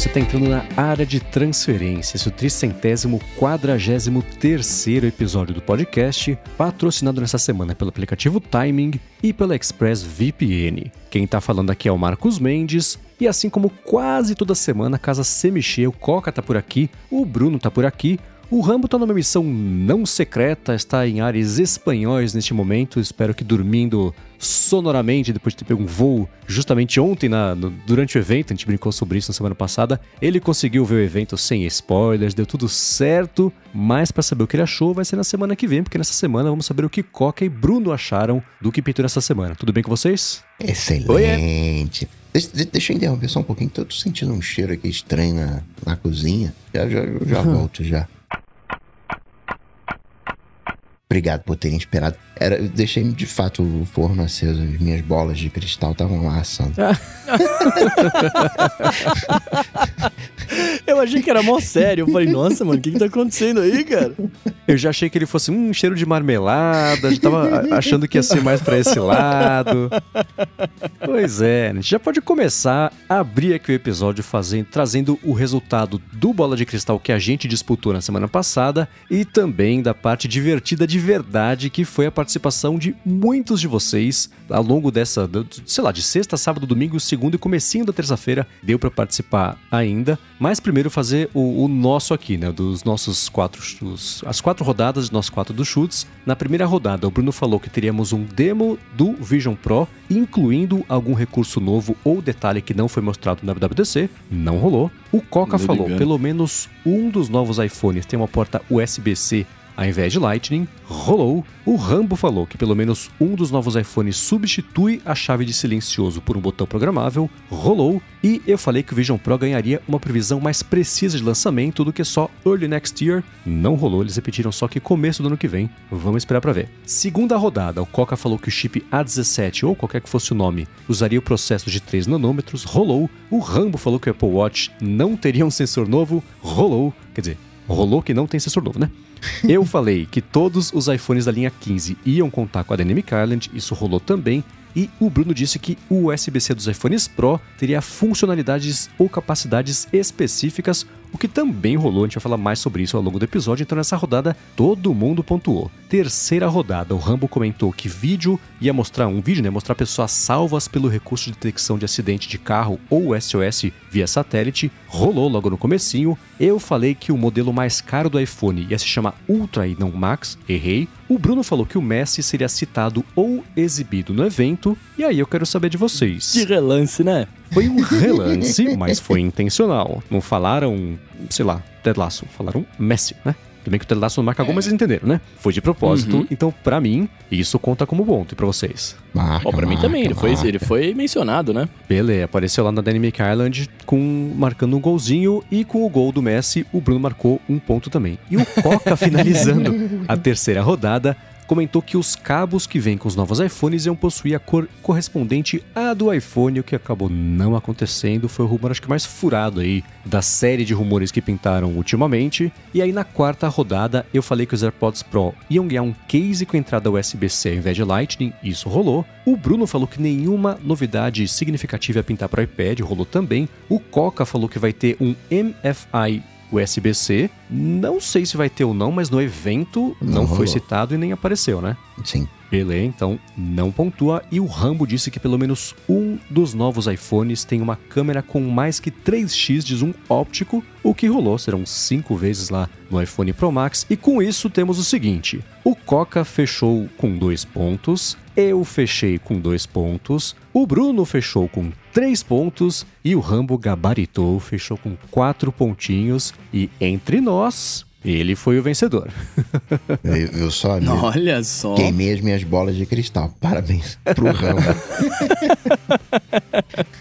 você está entrando na área de transferência, esse é o tricentésimo quadragésimo terceiro episódio do podcast, patrocinado nessa semana pelo aplicativo Timing e pela Express VPN. Quem está falando aqui é o Marcos Mendes, e assim como quase toda semana, a casa Semichê, o Coca tá por aqui, o Bruno tá por aqui, o Rambo está numa missão não secreta, está em ares espanhóis neste momento. Espero que dormindo sonoramente depois de ter pego um voo justamente ontem, na, no, durante o evento. A gente brincou sobre isso na semana passada. Ele conseguiu ver o evento sem spoilers, deu tudo certo. Mas para saber o que ele achou, vai ser na semana que vem, porque nessa semana vamos saber o que Coca e Bruno acharam do que pintou nessa semana. Tudo bem com vocês? Excelente. Deixa, deixa eu interromper só um pouquinho, tô, tô sentindo um cheiro aqui estranho na, na cozinha. Já, já, já volto já. Obrigado por terem esperado. Era, eu deixei de fato o forno aceso, as minhas bolas de cristal estavam lá assando. eu achei que era mó sério. Eu falei, nossa, mano, o que, que tá acontecendo aí, cara? Eu já achei que ele fosse um cheiro de marmelada, já tava achando que ia ser mais para esse lado. Pois é, a gente já pode começar a abrir aqui o episódio fazendo, trazendo o resultado do Bola de Cristal que a gente disputou na semana passada e também da parte divertida de verdade que foi a participação de muitos de vocês ao longo dessa, sei lá, de sexta, sábado, domingo, segundo e comecinho da terça-feira deu para participar ainda. Mas primeiro fazer o, o, nosso aqui, né, dos nossos quatro, os, as quatro rodadas de nossos quatro dos chutes. Na primeira rodada, o Bruno falou que teríamos um demo do Vision Pro, incluindo algum recurso novo ou detalhe que não foi mostrado na WWDC. Não rolou. O Coca falou, pelo menos um dos novos iPhones tem uma porta USB-C ao invés de Lightning, rolou. O Rambo falou que pelo menos um dos novos iPhones substitui a chave de silencioso por um botão programável, rolou. E eu falei que o Vision Pro ganharia uma previsão mais precisa de lançamento do que só Early Next Year. Não rolou, eles repetiram só que começo do ano que vem. Vamos esperar para ver. Segunda rodada, o Coca falou que o chip A17 ou qualquer que fosse o nome usaria o processo de 3 nanômetros, rolou. O Rambo falou que o Apple Watch não teria um sensor novo, rolou. Quer dizer, rolou que não tem sensor novo, né? Eu falei que todos os iPhones da linha 15 iam contar com a Dynamic Island, isso rolou também, e o Bruno disse que o USB-C dos iPhones Pro teria funcionalidades ou capacidades específicas, o que também rolou. A gente vai falar mais sobre isso ao longo do episódio. Então, nessa rodada, todo mundo pontuou. Terceira rodada, o Rambo comentou que vídeo ia mostrar um vídeo, né? Mostrar pessoas salvas pelo recurso de detecção de acidente de carro ou SOS via satélite. Rolou logo no comecinho. Eu falei que o modelo mais caro do iPhone ia se chamar Ultra e não Max. Errei. O Bruno falou que o Messi seria citado ou exibido no evento, e aí eu quero saber de vocês. De relance, né? Foi um relance, mas foi intencional. Não falaram, sei lá, Ted Lasso, falaram Messi, né? Também que o Ted Lasso não marca gol, mas vocês entenderam, né? Foi de propósito, uhum. então para mim, isso conta como ponto. E pra vocês? Marca, oh, pra marca, mim também, ele foi, ele foi mencionado, né? Beleza, apareceu lá na Dynamic Island com, marcando um golzinho e com o gol do Messi, o Bruno marcou um ponto também. E o Coca finalizando a terceira rodada comentou que os cabos que vêm com os novos iPhones iam possuir a cor correspondente à do iPhone, o que acabou não acontecendo. Foi o rumor, acho que mais furado aí da série de rumores que pintaram ultimamente. E aí na quarta rodada eu falei que os AirPods Pro iam ganhar um case com entrada USB-C ao invés de Lightning, isso rolou. O Bruno falou que nenhuma novidade significativa ia pintar para o iPad, rolou também. O Coca falou que vai ter um MFI USB-C. Não sei se vai ter ou não, mas no evento não, não foi citado e nem apareceu, né? Sim. Pelé, então, não pontua. E o Rambo disse que pelo menos um dos novos iPhones tem uma câmera com mais que 3x de zoom óptico. O que rolou serão cinco vezes lá no iPhone Pro Max. E com isso temos o seguinte: o Coca fechou com dois pontos, eu fechei com dois pontos, o Bruno fechou com três pontos e o Rambo gabaritou, fechou com quatro pontinhos. E entre nós, ele foi o vencedor. eu, eu só. Olha só. Queimei as minhas bolas de cristal. Parabéns pro Rambo.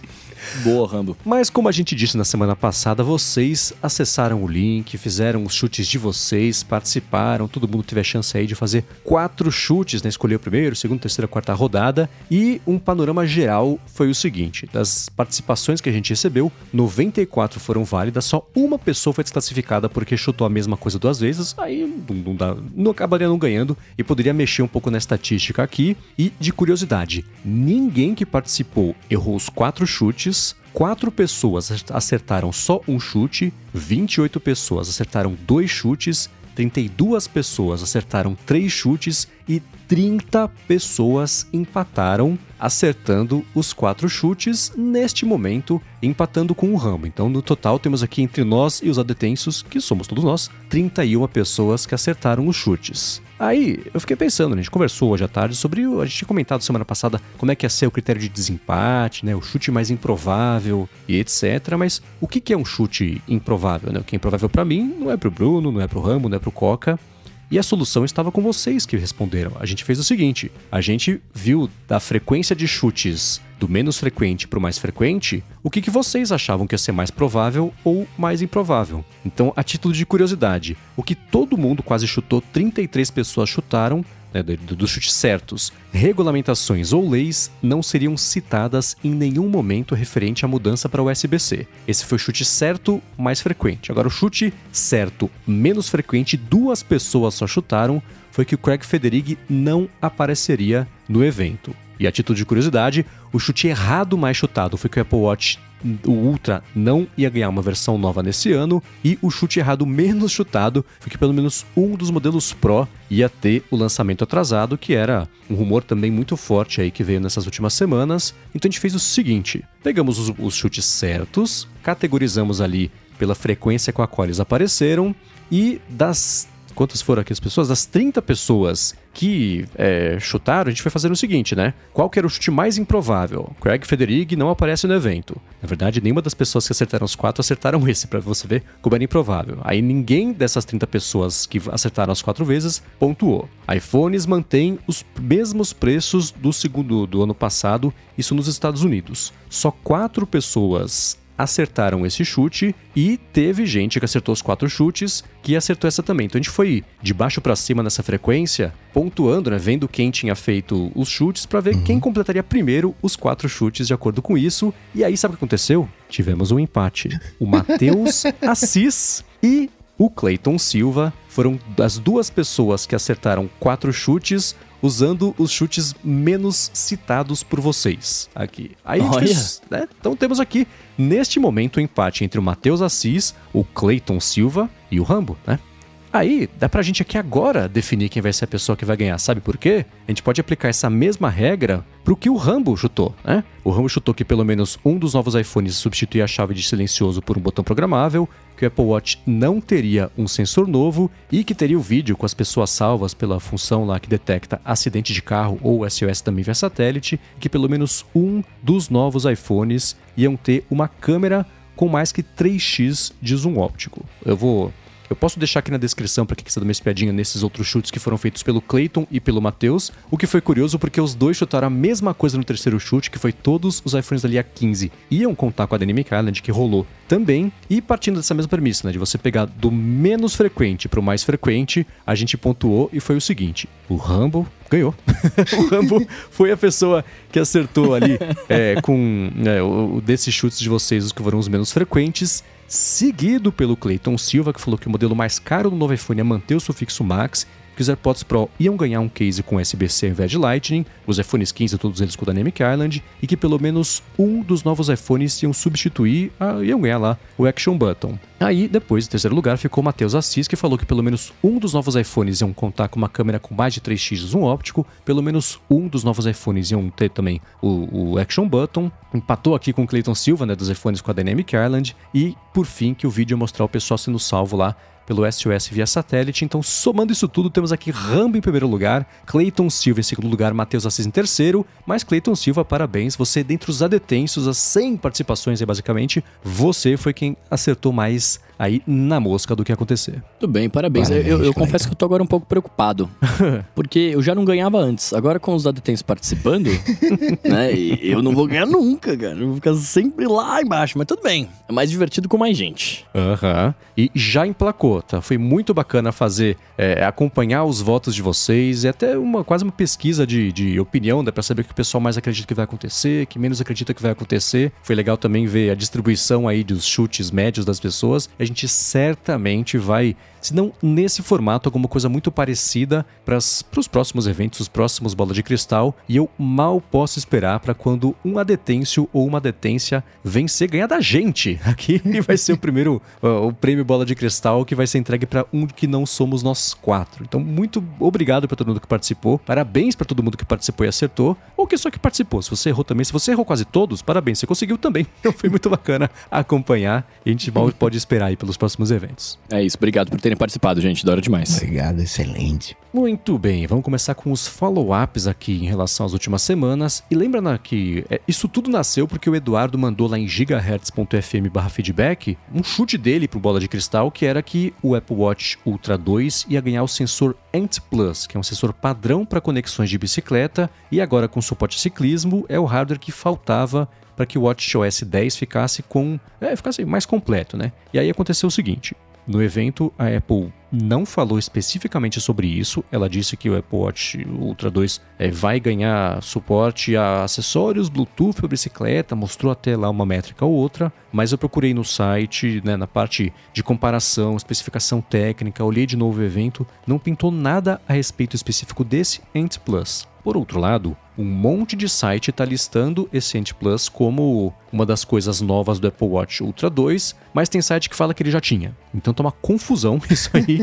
Boa, Rambo. Mas como a gente disse na semana passada, vocês acessaram o link, fizeram os chutes de vocês, participaram, todo mundo teve a chance aí de fazer quatro chutes, né? Escolher o primeiro, segundo, terceira, quarta rodada. E um panorama geral foi o seguinte: das participações que a gente recebeu, 94 foram válidas, só uma pessoa foi desclassificada porque chutou a mesma coisa duas vezes. Aí não, dá, não acabaria não ganhando e poderia mexer um pouco na estatística aqui. E de curiosidade, ninguém que participou errou os quatro chutes 4 pessoas acertaram só um chute, 28 pessoas acertaram dois chutes, 32 pessoas acertaram três chutes e 30 pessoas empataram, acertando os quatro chutes, neste momento empatando com o Rambo. Então, no total, temos aqui entre nós e os adetensos, que somos todos nós, 31 pessoas que acertaram os chutes. Aí, eu fiquei pensando, a gente conversou hoje à tarde sobre. A gente tinha comentado semana passada como é que ia ser o critério de desempate, né? O chute mais improvável e etc. Mas o que é um chute improvável, né? O que é improvável para mim não é pro Bruno, não é pro Rambo, não é pro Coca. E a solução estava com vocês que responderam. A gente fez o seguinte: a gente viu da frequência de chutes do menos frequente para o mais frequente, o que, que vocês achavam que ia ser mais provável ou mais improvável. Então, a título de curiosidade, o que todo mundo quase chutou, 33 pessoas chutaram, né, dos chutes certos, regulamentações ou leis não seriam citadas em nenhum momento referente à mudança para o SBC. Esse foi o chute certo mais frequente. Agora, o chute certo menos frequente, duas pessoas só chutaram, foi que o Craig Federighi não apareceria no evento. E a título de curiosidade, o chute errado mais chutado foi que o Apple Watch o Ultra não ia ganhar uma versão nova nesse ano e o chute errado menos chutado foi que pelo menos um dos modelos Pro ia ter o lançamento atrasado, que era um rumor também muito forte aí que veio nessas últimas semanas. Então a gente fez o seguinte: pegamos os, os chutes certos, categorizamos ali pela frequência com a qual eles apareceram e das quantas foram aqui as pessoas? Das 30 pessoas que é, chutaram, a gente foi fazendo o seguinte, né? Qual que era o chute mais improvável? Craig Federighi não aparece no evento. Na verdade, nenhuma das pessoas que acertaram os quatro acertaram esse, para você ver como era improvável. Aí ninguém dessas 30 pessoas que acertaram as quatro vezes pontuou. iPhones mantém os mesmos preços do segundo do ano passado, isso nos Estados Unidos. Só quatro pessoas acertaram esse chute e teve gente que acertou os quatro chutes que acertou essa também. Então a gente foi de baixo para cima nessa frequência, pontuando, né, vendo quem tinha feito os chutes para ver uhum. quem completaria primeiro os quatro chutes de acordo com isso. E aí sabe o que aconteceu? Tivemos um empate. O Matheus Assis e o Clayton Silva foram as duas pessoas que acertaram quatro chutes usando os chutes menos citados por vocês aqui. Aí Olha. Fez, né? Então temos aqui, neste momento, o empate entre o Matheus Assis, o Clayton Silva e o Rambo, né? Aí, dá pra gente aqui agora definir quem vai ser a pessoa que vai ganhar. Sabe por quê? A gente pode aplicar essa mesma regra pro que o Rambo chutou, né? O Rambo chutou que pelo menos um dos novos iPhones substituía a chave de silencioso por um botão programável, que o Apple Watch não teria um sensor novo e que teria o vídeo com as pessoas salvas pela função lá que detecta acidente de carro ou SOS também via satélite, que pelo menos um dos novos iPhones iam ter uma câmera com mais que 3x de zoom óptico. Eu vou eu posso deixar aqui na descrição para quem quiser dar uma espiadinha nesses outros chutes que foram feitos pelo Clayton e pelo Matheus. O que foi curioso porque os dois chutaram a mesma coisa no terceiro chute, que foi todos os iPhones ali a 15 iam contar com a Dynamic Island, que rolou também. E partindo dessa mesma premissa, né, de você pegar do menos frequente para o mais frequente, a gente pontuou e foi o seguinte: o Rumble ganhou. o Rambo foi a pessoa que acertou ali é, com é, o, desses chutes de vocês, os que foram os menos frequentes seguido pelo Clayton Silva, que falou que o modelo mais caro do novo iPhone é manter o sufixo Max que os AirPods Pro iam ganhar um case com USB-C ao invés de Lightning, os iPhones 15 todos eles com Dynamic Island, e que pelo menos um dos novos iPhones iam substituir, a, iam ganhar lá o Action Button. Aí, depois, em terceiro lugar, ficou o Matheus Assis, que falou que pelo menos um dos novos iPhones iam contar com uma câmera com mais de 3x de zoom óptico, pelo menos um dos novos iPhones iam ter também o, o Action Button, empatou aqui com o Clayton Silva, né, dos iPhones com a Dynamic Island, e, por fim, que o vídeo ia mostrar o pessoal sendo salvo lá pelo SOS via satélite. Então, somando isso tudo, temos aqui Rambo em primeiro lugar, Clayton Silva em segundo lugar, Matheus Assis em terceiro. Mas Clayton Silva, parabéns, você dentre os adetensos, as 100 participações basicamente, você foi quem acertou mais aí na mosca do que acontecer. Tudo bem, parabéns. parabéns eu, eu confesso que eu tô agora um pouco preocupado. porque eu já não ganhava antes. Agora com os adetensos participando, né? eu não vou ganhar nunca, cara. Eu vou ficar sempre lá embaixo. Mas tudo bem. É mais divertido com mais gente. Aham. Uhum. E já emplacou, tá? Foi muito bacana fazer, é, acompanhar os votos de vocês. E até uma quase uma pesquisa de, de opinião, dá pra saber o que o pessoal mais acredita que vai acontecer, que menos acredita que vai acontecer. Foi legal também ver a distribuição aí dos chutes médios das pessoas. A gente certamente vai se não nesse formato, alguma coisa muito parecida para os próximos eventos, os próximos Bola de Cristal, e eu mal posso esperar para quando um adetêncio ou uma adetência vencer, ganhar da gente. Aqui vai ser o primeiro, uh, o prêmio Bola de Cristal que vai ser entregue para um que não somos nós quatro. Então, muito obrigado para todo mundo que participou, parabéns para todo mundo que participou e acertou, ou que só que participou. Se você errou também, se você errou quase todos, parabéns, você conseguiu também. Então, foi muito bacana acompanhar e a gente mal pode esperar aí pelos próximos eventos. É isso, obrigado por ter terem participado, gente. Da hora demais. Obrigado, excelente. Muito bem, vamos começar com os follow-ups aqui em relação às últimas semanas. E lembra né, que é, isso tudo nasceu porque o Eduardo mandou lá em gigahertz.fm barra feedback um chute dele pro Bola de Cristal, que era que o Apple Watch Ultra 2 ia ganhar o sensor Ant Plus, que é um sensor padrão para conexões de bicicleta, e agora com suporte a ciclismo é o hardware que faltava para que o WatchOS 10 ficasse com é, ficasse mais completo, né? E aí aconteceu o seguinte: no evento, a Apple não falou especificamente sobre isso. Ela disse que o Apple Watch Ultra 2 é, vai ganhar suporte a acessórios Bluetooth para bicicleta, mostrou até lá uma métrica ou outra, mas eu procurei no site, né, na parte de comparação, especificação técnica, olhei de novo o evento, não pintou nada a respeito específico desse Ant Plus. Por outro lado, um monte de site está listando esse Ant Plus como uma das coisas novas do Apple Watch Ultra 2, mas tem site que fala que ele já tinha. Então tá uma confusão isso aí.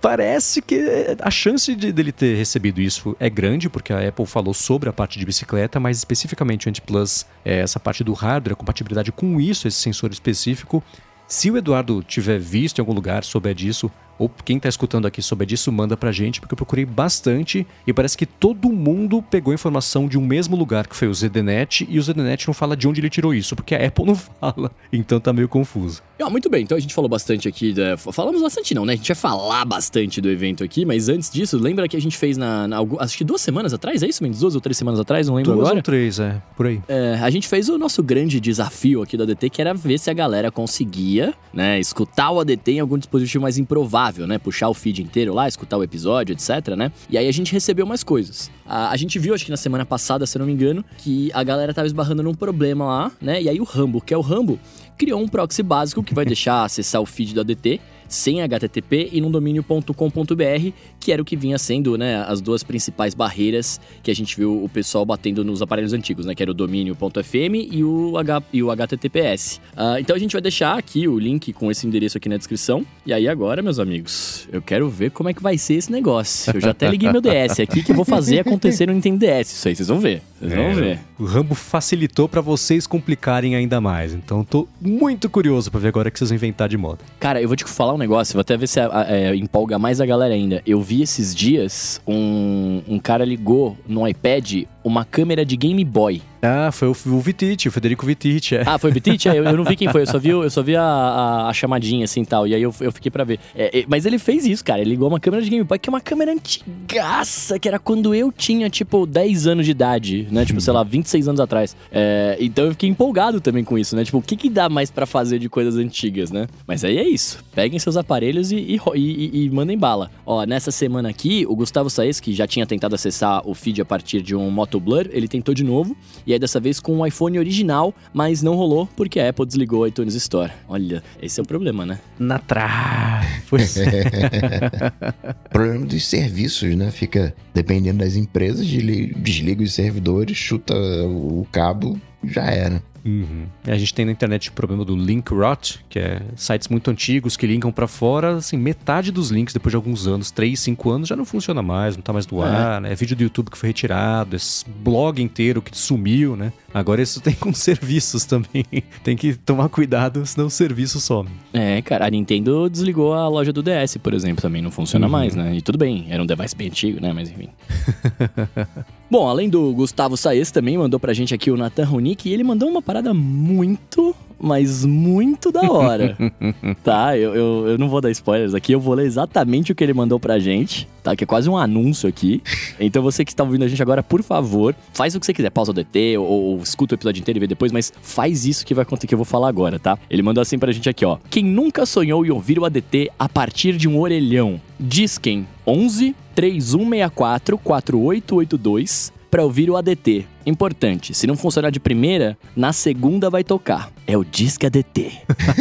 Parece que a chance de dele ter recebido isso é grande, porque a Apple falou sobre a parte de bicicleta, mas especificamente o Ant Plus, é essa parte do hardware, a compatibilidade com isso, esse sensor específico. Se o Eduardo tiver visto em algum lugar, souber disso, ou quem está escutando aqui souber disso, manda pra gente, porque eu procurei bastante e parece que todo mundo pegou informação de um mesmo lugar, que foi o ZDNet, e o ZDNet não fala de onde ele tirou isso, porque a Apple não fala, então tá meio confuso. Ah, muito bem, então a gente falou bastante aqui, da... falamos bastante não, né? A gente vai falar bastante do evento aqui, mas antes disso, lembra que a gente fez na, na acho que duas semanas atrás, é isso, Mendes? Duas ou três semanas atrás, não lembro duas agora? ou três, é, por aí. É, a gente fez o nosso grande desafio aqui do ADT, que era ver se a galera conseguia, né, escutar o ADT em algum dispositivo mais improvável, né? Puxar o feed inteiro lá, escutar o episódio, etc, né? E aí a gente recebeu mais coisas. A, a gente viu, acho que na semana passada, se não me engano, que a galera tava esbarrando num problema lá, né? E aí o Rambo, que é o Rambo, criou um proxy básico que vai deixar acessar o feed do ADT sem HTTP e num domínio.com.br, que era o que vinha sendo, né, as duas principais barreiras que a gente viu o pessoal batendo nos aparelhos antigos, né, que era o domínio.fm e o, H, e o HTTPS. Uh, ah, então a gente vai deixar aqui o link com esse endereço aqui na descrição. E aí agora, meus amigos, eu quero ver como é que vai ser esse negócio. Eu já até liguei meu DS aqui que eu vou fazer acontecer no Nintendo DS. Isso aí vocês vão ver. Vocês é, vão ver. O Rambo facilitou para vocês complicarem ainda mais. Então tô muito curioso para ver agora o que vocês vão inventar de moda. Cara, eu vou te falar um negócio, vou até ver se é, empolga mais a galera ainda. Eu vi esses dias um, um cara ligou no iPad uma câmera de Game Boy. Ah, foi o, o Vitite, o Federico Vitite. É. Ah, foi o Vitite? É, eu, eu, não vi quem foi, eu só vi, eu só vi a, a, a chamadinha assim e tal. E aí eu, eu fiquei pra ver. É, é, mas ele fez isso, cara. Ele ligou uma câmera de Game Boy, que é uma câmera antigaça, que era quando eu tinha, tipo, 10 anos de idade, né? Tipo, sei lá, 26 anos atrás. É, então eu fiquei empolgado também com isso, né? Tipo, o que, que dá mais para fazer de coisas antigas, né? Mas aí é isso. Peguem seus aparelhos e, e, e, e mandem bala. Ó, nessa semana aqui, o Gustavo Saez, que já tinha tentado acessar o feed a partir de um Moto Blur, ele tentou de novo, e aí dessa vez com o iPhone original, mas não rolou porque a Apple desligou a iTunes Store. Olha, esse é o problema, né? Na trave. problema dos serviços, né? Fica dependendo das empresas, desliga os servidores, chuta o cabo, já era. Uhum. A gente tem na internet o problema do link rot, que é sites muito antigos que linkam para fora, assim, metade dos links depois de alguns anos, 3, 5 anos, já não funciona mais, não tá mais no é. ar, né? É vídeo do YouTube que foi retirado, esse blog inteiro que sumiu, né? Agora isso tem com serviços também. tem que tomar cuidado, senão o serviço some. É, cara, a Nintendo desligou a loja do DS, por exemplo, também não funciona uhum. mais, né? E tudo bem, era um device bem antigo, né? Mas enfim. Bom, além do Gustavo Saez, também mandou pra gente aqui o Nathan Ronick e ele mandou uma parada muito mas muito da hora. tá? Eu, eu, eu, não vou dar spoilers aqui, eu vou ler exatamente o que ele mandou pra gente, tá? Que é quase um anúncio aqui. Então você que está ouvindo a gente agora, por favor, faz o que você quiser, pausa o DT ou, ou escuta o episódio inteiro e vê depois, mas faz isso que vai acontecer que eu vou falar agora, tá? Ele mandou assim pra gente aqui, ó. Quem nunca sonhou em ouvir o ADT a partir de um orelhão? Diz quem 11 3164 4882 para ouvir o ADT. Importante, se não funcionar de primeira, na segunda vai tocar. É o Disque ADT.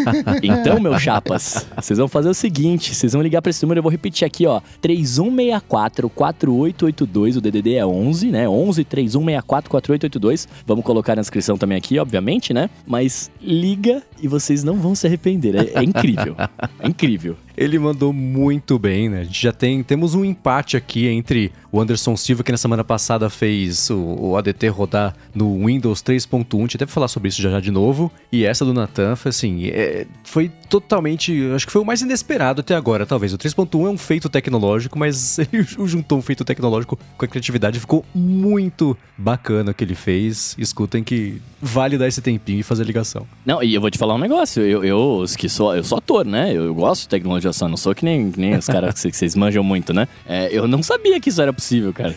então, meus chapas, vocês vão fazer o seguinte, vocês vão ligar para esse número, eu vou repetir aqui, ó, 3164 4882, o DDD é 11, né? 11 3164 4882. Vamos colocar na inscrição também aqui, obviamente, né? Mas liga e vocês não vão se arrepender. É, é incrível. É incrível. Ele mandou muito bem, né? A gente já tem temos um empate aqui entre o Anderson Silva, que na semana passada fez o, o ADT rodar no Windows 3.1, a gente deve falar sobre isso já já de novo, e essa do Natan foi assim, é, foi totalmente, acho que foi o mais inesperado até agora, talvez. O 3.1 é um feito tecnológico, mas ele juntou um feito tecnológico com a criatividade, ficou muito bacana o que ele fez. Escutem que vale dar esse tempinho e fazer ligação. Não, e eu vou te falar um negócio, eu, eu que sou, eu sou ator, né? Eu, eu gosto de tecnologia só, não sou que nem, que nem os caras que vocês manjam muito, né? É, eu não sabia que isso era possível, cara.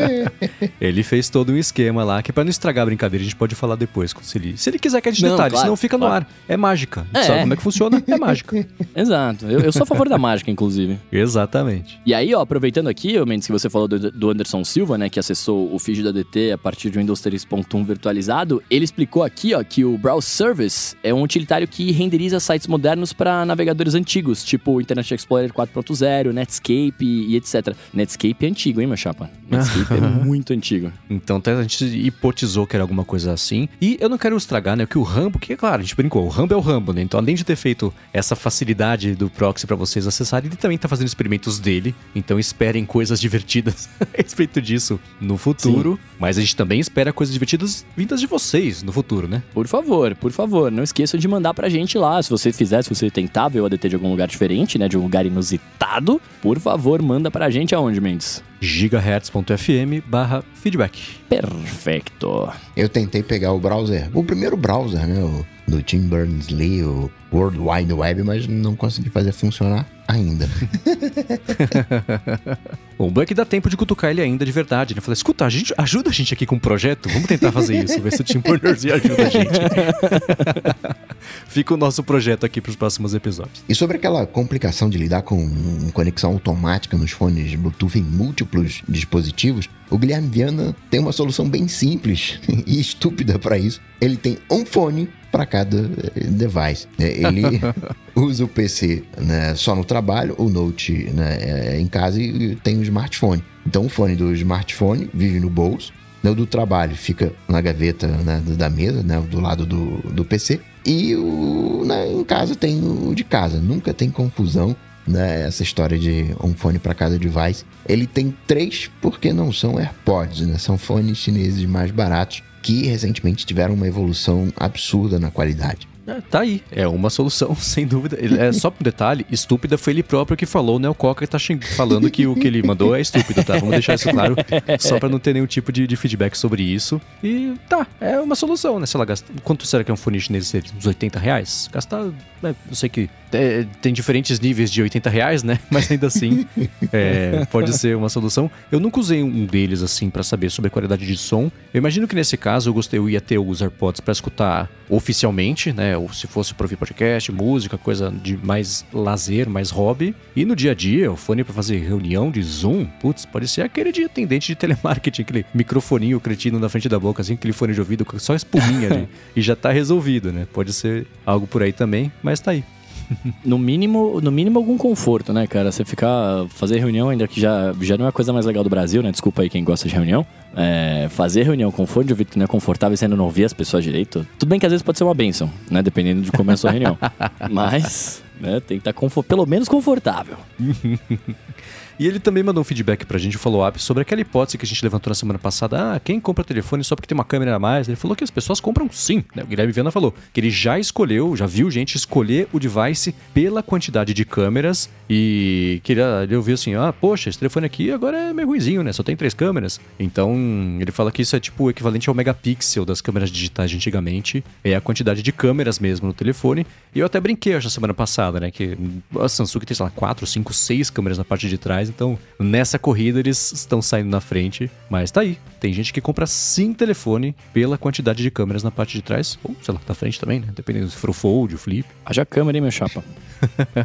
ele fez todo um esquema lá, que para não estragar a brincadeira, a gente pode falar depois, se ele, se ele quiser que a gente não, detalhe, claro, senão fica claro. no ar. É mágica. É, Sabe como é que funciona? É mágica. Exato. Eu, eu, sou a favor da mágica, inclusive. Exatamente. E aí, ó, aproveitando aqui, Mendes, que você falou do, do Anderson Silva, né, que acessou o feed da DT a partir de Windows 3.1 virtualizado, ele explicou aqui, ó, que o Browse Service é um utilitário que renderiza sites modernos para navegadores antigos, tipo Internet Explorer 4.0, Netscape e, e etc. Netscape é antigo, hein, meu chapa? Netscape é muito antigo. Então a gente hipotizou que era alguma coisa assim. E eu não quero estragar, né, que o Rambo, que é claro, a gente brincou, o Rambo é o Rambo, né? Então além de ter feito essa facilidade do proxy para vocês acessarem, ele também tá fazendo experimentos dele. Então esperem coisas divertidas a respeito disso no futuro. Sim. Mas a gente também espera coisas divertidas vindas de vocês no futuro, né? Por favor, por favor, não esqueçam de mandar pra gente lá. Se você fizer, se você tentar ver o ADT de algum lugar diferente, né? De um lugar inusitado, por favor, manda pra gente aonde, Mendes? gigahertz.fm barra feedback. Perfeito. Eu tentei pegar o browser, o primeiro browser, né? O, do Tim Berners-Lee, o World Wide Web, mas não consegui fazer funcionar ainda. Bom, o que dá tempo de cutucar ele ainda de verdade, né? Falei, escuta, a gente, ajuda a gente aqui com um projeto, vamos tentar fazer isso, ver se o Tim Berners-Lee ajuda a gente. Fica o nosso projeto aqui para os próximos episódios. E sobre aquela complicação de lidar com conexão automática nos fones Bluetooth em múltiplos dispositivos, o Guilherme Viana tem uma solução bem simples e estúpida para isso. Ele tem um fone para cada eh, device. É, ele usa o PC né, só no trabalho, o Note né, é, em casa e tem o smartphone. Então o fone do smartphone vive no bolso, né, o do trabalho fica na gaveta né, da mesa, né, do lado do, do PC, e o, né, em casa tem o de casa. Nunca tem confusão né, essa história de um fone para cada device. Ele tem três porque não são AirPods, né? São fones chineses mais baratos que recentemente tiveram uma evolução absurda na qualidade. É, tá aí, é uma solução, sem dúvida. Ele, é só um detalhe, estúpida foi ele próprio que falou, né? O Coca tá falando que o que ele mandou é estúpido, tá? Vamos deixar isso claro, só para não ter nenhum tipo de, de, feedback sobre isso. E tá, é uma solução, né? Sei lá, gasta, quanto será que é um fone chinês? Uns 80 reais? Gastar, né? eu sei que é, tem diferentes níveis de 80 reais, né? Mas ainda assim, é, pode ser uma solução. Eu nunca usei um deles, assim, para saber sobre a qualidade de som. Eu imagino que nesse caso eu gostei, eu ia ter os AirPods para escutar oficialmente, né? Ou se fosse para ouvir podcast, música, coisa de mais lazer, mais hobby. E no dia a dia, o fone para fazer reunião de Zoom, putz, pode ser aquele de atendente de telemarketing, aquele microfoninho cretino na frente da boca, assim, aquele fone de ouvido com só espuminha ali, e já tá resolvido, né? Pode ser algo por aí também, mas tá aí no mínimo, no mínimo algum conforto, né, cara? Você ficar fazer reunião ainda que já, já não é a coisa mais legal do Brasil, né? Desculpa aí quem gosta de reunião. É, fazer reunião com fone de ouvido que não é confortável e você ainda não ouvir as pessoas direito. Tudo bem que às vezes pode ser uma benção, né? Dependendo de como é a sua reunião. Mas, né, tem que estar tá pelo menos confortável. E ele também mandou um feedback pra gente, um follow-up, sobre aquela hipótese que a gente levantou na semana passada. Ah, quem compra telefone só porque tem uma câmera a mais? Ele falou que as pessoas compram sim. Né? O Guilherme Viana falou que ele já escolheu, já viu gente escolher o device pela quantidade de câmeras e que ele, ele ouviu assim: ah, poxa, esse telefone aqui agora é meio ruizinho, né? Só tem três câmeras. Então, ele fala que isso é tipo o equivalente ao megapixel das câmeras digitais de antigamente. É a quantidade de câmeras mesmo no telefone. E eu até brinquei essa semana passada, né? Que a Samsung tem, sei lá, quatro, cinco, seis câmeras na parte de trás então nessa corrida eles estão saindo na frente, mas tá aí. Tem gente que compra sim telefone pela quantidade de câmeras na parte de trás, ou sei lá, na frente também, né? Dependendo se for o Fold, o Flip. Haja câmera, hein, meu chapa?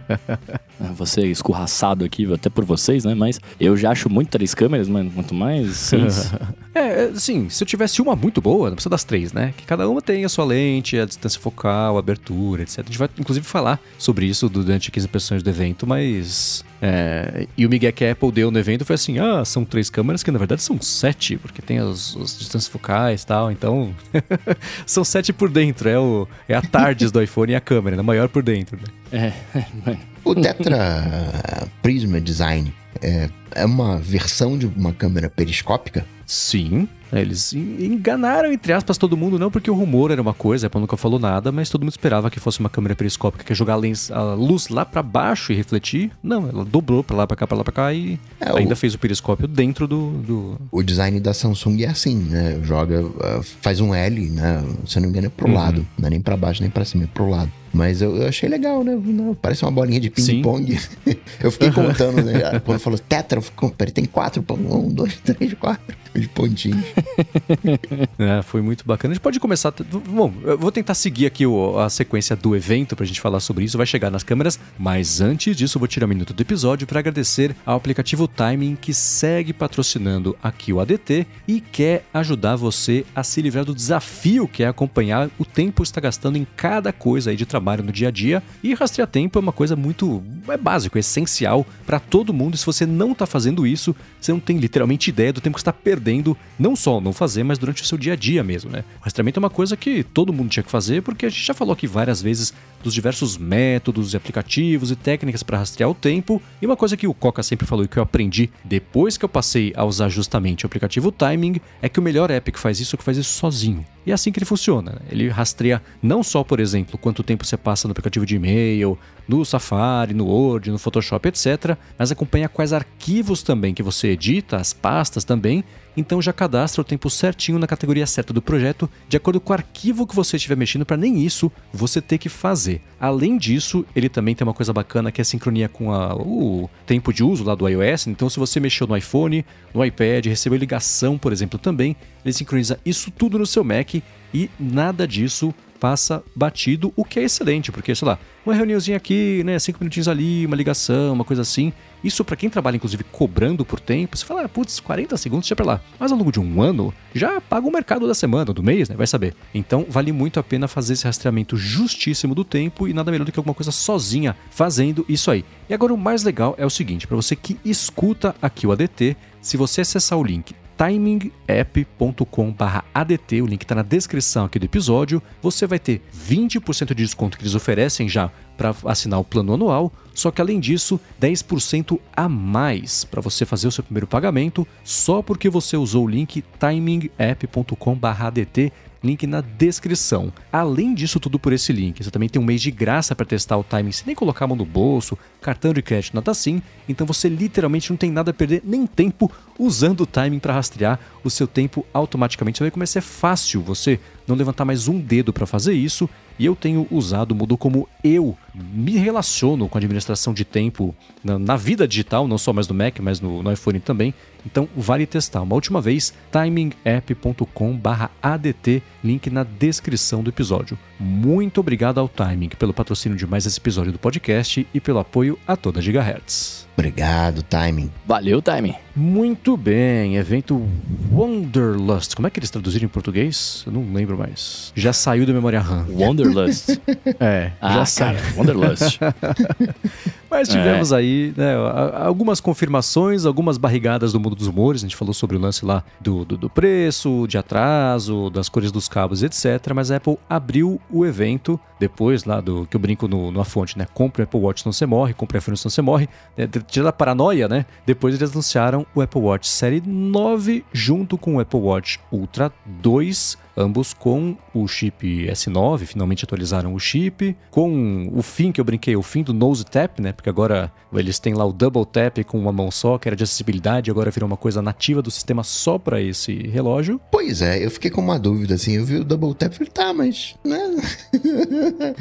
Você escorraçado aqui, até por vocês, né? Mas eu já acho muito três câmeras, mano. Quanto mais seis. é, sim, se eu tivesse uma muito boa, não precisa das três, né? Que cada uma tem a sua lente, a distância focal, a abertura, etc. A gente vai, inclusive, falar sobre isso durante as impressões do evento, mas é, e o Miguel que a Apple deu no evento foi assim: ah, são três câmeras que na verdade são sete, porque tem as, as distâncias focais e tal, então são sete por dentro. É, o, é a TARDIS do iPhone e a câmera, né? maior por dentro. Né? É, o Tetra Prisma Design é, é uma versão de uma câmera periscópica? Sim, eles enganaram, entre aspas, todo mundo, não porque o rumor era uma coisa, a Apple nunca falou nada, mas todo mundo esperava que fosse uma câmera periscópica, que ia jogar a, lens, a luz lá para baixo e refletir. Não, ela dobrou para lá, para cá, para lá, para cá e é, ainda o... fez o periscópio dentro do, do, O design da Samsung é assim, né? Joga, uh, faz um L, né? Se eu não me engano é pro uhum. lado, não é nem para baixo nem para cima, é pro lado. Mas eu, eu, achei legal, né? Parece uma bolinha de ping-pong. eu fiquei contando, né? Quando falou tetra, eu fiquei, peraí, tem quatro, um, dois, três, quatro de pontinhos. é, foi muito bacana. A gente pode começar. Bom, eu vou tentar seguir aqui o, a sequência do evento pra gente falar sobre isso. Vai chegar nas câmeras, mas antes disso, eu vou tirar um minuto do episódio para agradecer ao aplicativo Timing que segue patrocinando aqui o ADT e quer ajudar você a se livrar do desafio que é acompanhar o tempo que está gastando em cada coisa aí de trabalho trabalho no dia a dia. E rastrear tempo é uma coisa muito é básico, é essencial para todo mundo. Se você não está fazendo isso, você não tem literalmente ideia do tempo que está perdendo, não só não fazer, mas durante o seu dia a dia mesmo, né? O rastreamento é uma coisa que todo mundo tinha que fazer, porque a gente já falou aqui várias vezes dos diversos métodos aplicativos e técnicas para rastrear o tempo. E uma coisa que o Coca sempre falou e que eu aprendi depois que eu passei a usar justamente o aplicativo Timing é que o melhor app que faz isso é que faz isso sozinho. E é assim que ele funciona. Né? Ele rastreia não só, por exemplo, quanto tempo você passa no aplicativo de e-mail, no Safari, no Word, no Photoshop, etc., mas acompanha quais arquivos também que você edita, as pastas também, então já cadastra o tempo certinho na categoria certa do projeto, de acordo com o arquivo que você estiver mexendo, para nem isso você ter que fazer. Além disso, ele também tem uma coisa bacana que é a sincronia com a, o tempo de uso lá do iOS. Então, se você mexeu no iPhone, no iPad, recebeu ligação, por exemplo, também, ele sincroniza isso tudo no seu Mac e nada disso passa batido, o que é excelente, porque, sei lá, uma reuniãozinha aqui, né, cinco minutinhos ali, uma ligação, uma coisa assim. Isso para quem trabalha, inclusive, cobrando por tempo, você fala, ah, putz, 40 segundos já pra lá. Mas ao longo de um ano, já paga o mercado da semana, do mês, né, vai saber. Então, vale muito a pena fazer esse rastreamento justíssimo do tempo e nada melhor do que alguma coisa sozinha fazendo isso aí. E agora o mais legal é o seguinte, para você que escuta aqui o ADT, se você acessar o link timingapp.com/adt, o link está na descrição aqui do episódio. Você vai ter 20% de desconto que eles oferecem já para assinar o plano anual, só que além disso, 10% a mais para você fazer o seu primeiro pagamento, só porque você usou o link timingapp.com/adt link na descrição. Além disso tudo por esse link, você também tem um mês de graça para testar o timing sem nem colocar a mão no bolso, cartão de crédito, nada assim. Então você literalmente não tem nada a perder, nem tempo usando o timing para rastrear o seu tempo automaticamente. Você vai começar a ser fácil você não levantar mais um dedo para fazer isso e eu tenho usado, mudou como eu me relaciono com a administração de tempo na, na vida digital, não só mais no Mac, mas no, no, iPhone também. Então vale testar. Uma última vez, timingapp.com/adt, link na descrição do episódio. Muito obrigado ao Timing pelo patrocínio de mais esse episódio do podcast e pelo apoio a toda Gigahertz. Obrigado, Timing. Valeu, Timing. Muito bem, evento Wanderlust. Como é que eles traduziram em português? Eu não lembro mais. Já saiu da memória RAM. Wanderlust. é, ah, já saiu. Wanderlust. Mas tivemos é. aí né, algumas confirmações, algumas barrigadas do mundo dos humores. A gente falou sobre o lance lá do, do, do, preço, de atraso, das cores dos cabos, etc. Mas a Apple abriu o evento depois lá do que eu brinco no, na fonte, né? Compre o Apple Watch, não você morre. Compre o iPhone, não você morre. É, tira a paranoia, né? Depois eles anunciaram o Apple Watch Série 9 junto com o Apple Watch Ultra 2 ambos com o chip S9, finalmente atualizaram o chip, com o fim que eu brinquei, o fim do nose tap, né? Porque agora eles têm lá o double tap com uma mão só, que era de acessibilidade, agora virou uma coisa nativa do sistema só para esse relógio. Pois é, eu fiquei com uma dúvida assim, eu vi o double tap e falei, tá, mas, né?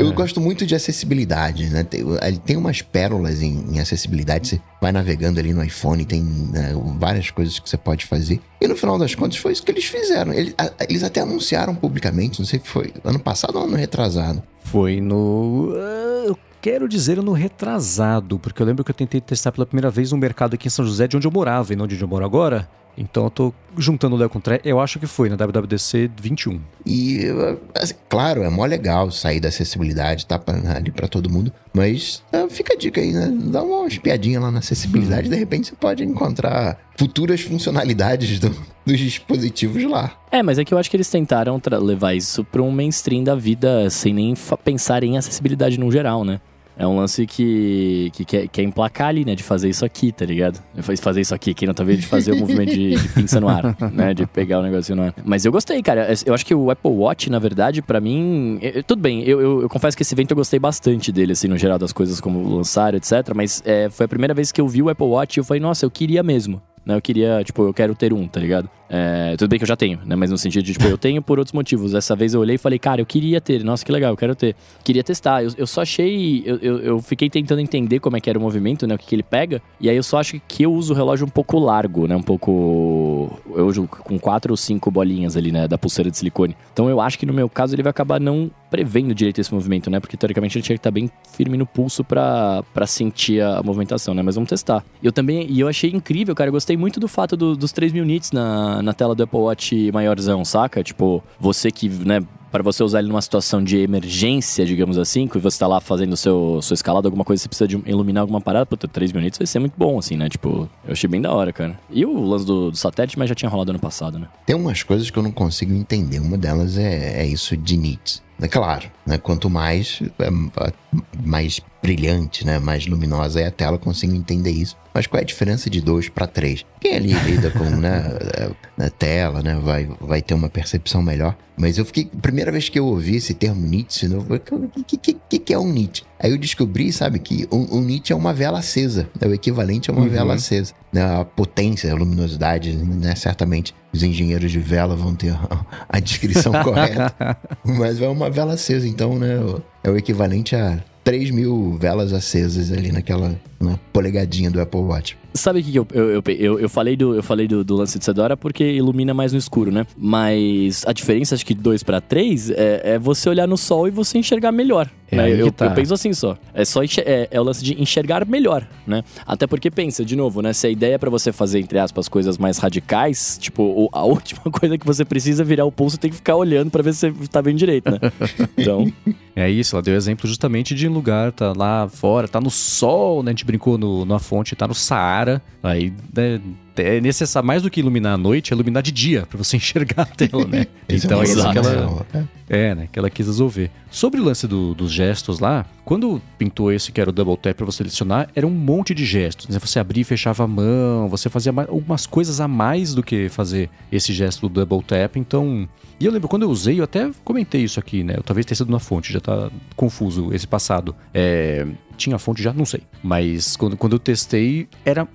eu gosto muito de acessibilidade, né? Tem, tem umas pérolas em, em acessibilidade, você vai navegando ali no iPhone, tem né, várias coisas que você pode fazer. E no final das contas foi isso que eles fizeram. Eles, eles até anunciaram publicamente, não sei se foi ano passado ou ano retrasado. Foi no. Uh, quero dizer no retrasado, porque eu lembro que eu tentei testar pela primeira vez no mercado aqui em São José, de onde eu morava e não de onde eu moro agora. Então eu tô juntando o Léo com o Tré, eu acho que foi na WWDC 21. E, assim, claro, é mó legal sair da acessibilidade, tá pra, ali pra todo mundo, mas é, fica a dica aí, né? Dá uma espiadinha lá na acessibilidade, de repente você pode encontrar futuras funcionalidades do, dos dispositivos lá. É, mas é que eu acho que eles tentaram levar isso pra um mainstream da vida sem nem pensar em acessibilidade no geral, né? É um lance que, que quer, quer emplacar ali, né? De fazer isso aqui, tá ligado? Fazer isso aqui, quem não tá vendo de fazer o movimento de, de pinça no ar, né? De pegar o negocinho no ar. Mas eu gostei, cara. Eu acho que o Apple Watch, na verdade, para mim. Eu, tudo bem, eu, eu, eu, confesso que esse evento eu gostei bastante dele, assim, no geral, das coisas como lançaram, etc. Mas é, foi a primeira vez que eu vi o Apple Watch e eu falei, nossa, eu queria mesmo. Né? Eu queria, tipo, eu quero ter um, tá ligado? É, tudo bem que eu já tenho, né? Mas no sentido de, tipo, eu tenho por outros motivos. Dessa vez eu olhei e falei, cara, eu queria ter. Nossa, que legal, eu quero ter. Queria testar. Eu, eu só achei. Eu, eu, eu, fiquei tentando entender como é que era o movimento, né? O que, que ele pega. E aí eu só acho que eu uso o relógio um pouco largo, né? Um pouco. Eu uso com quatro ou cinco bolinhas ali, né? Da pulseira de silicone. Então eu acho que no meu caso ele vai acabar não prevendo direito esse movimento, né? Porque teoricamente ele tinha que estar bem firme no pulso para sentir a movimentação, né? Mas vamos testar. Eu também. E eu achei incrível, cara. Eu gostei muito do fato do, dos 3 mil nits na, na tela do Apple Watch maiorzão, saca? Tipo, você que, né, para você usar ele numa situação de emergência, digamos assim, que você tá lá fazendo seu, sua escalada, alguma coisa, você precisa de iluminar alguma parada, puta, 3 minutos vai ser muito bom, assim, né? Tipo, eu achei bem da hora, cara. E o lance do, do satélite, mas já tinha rolado ano passado, né? Tem umas coisas que eu não consigo entender. Uma delas é, é isso de nits. É claro, né? Quanto mais, é, mais brilhante, né? Mais luminosa é a tela, consigo entender isso. Mas qual é a diferença de 2 para 3? Quem ali lida com né, na tela, né, vai, vai ter uma percepção melhor. Mas eu fiquei, primeira vez que eu ouvi esse termo nit, eu falei, o que, que, que, é um nit? Aí eu descobri, sabe, que um, um nit é uma vela acesa, é o equivalente a uma uhum. vela acesa. Né, a potência, a luminosidade, né, certamente os engenheiros de vela vão ter a, a descrição correta. Mas é uma vela acesa, então, né, é o equivalente a 3 mil velas acesas ali naquela na polegadinha do Apple Watch. Sabe o que, eu, eu, eu, eu, falei, do, eu falei do, do lance de Sedora porque ilumina mais no escuro, né? Mas a diferença, acho que de 2 para 3 é, é você olhar no sol e você enxergar melhor. É né? eu, tá. eu, penso assim só. É só é, é, o lance de enxergar melhor, né? Até porque pensa, de novo, né? Se a ideia é pra você fazer, entre aspas, coisas mais radicais, tipo, a última coisa que você precisa virar o pulso tem que ficar olhando para ver se você tá vendo direito, né? Então. É isso, ela deu exemplo justamente de um lugar, tá lá fora, tá no sol, né? A gente brincou no, na fonte, tá no Saara. Aí né, é necessário, mais do que iluminar à noite, é iluminar de dia, para você enxergar a tela, né? então é isso que ela, é, né, que ela quis resolver. Sobre o lance do, dos gestos lá, quando pintou esse que era o double tap para você selecionar, era um monte de gestos. Né? Você abria e fechava a mão, você fazia algumas coisas a mais do que fazer esse gesto do double tap. Então, e eu lembro quando eu usei, eu até comentei isso aqui, né? Eu talvez tenha sido na fonte, já tá confuso esse passado. É, tinha fonte já, não sei. Mas quando, quando eu testei, era,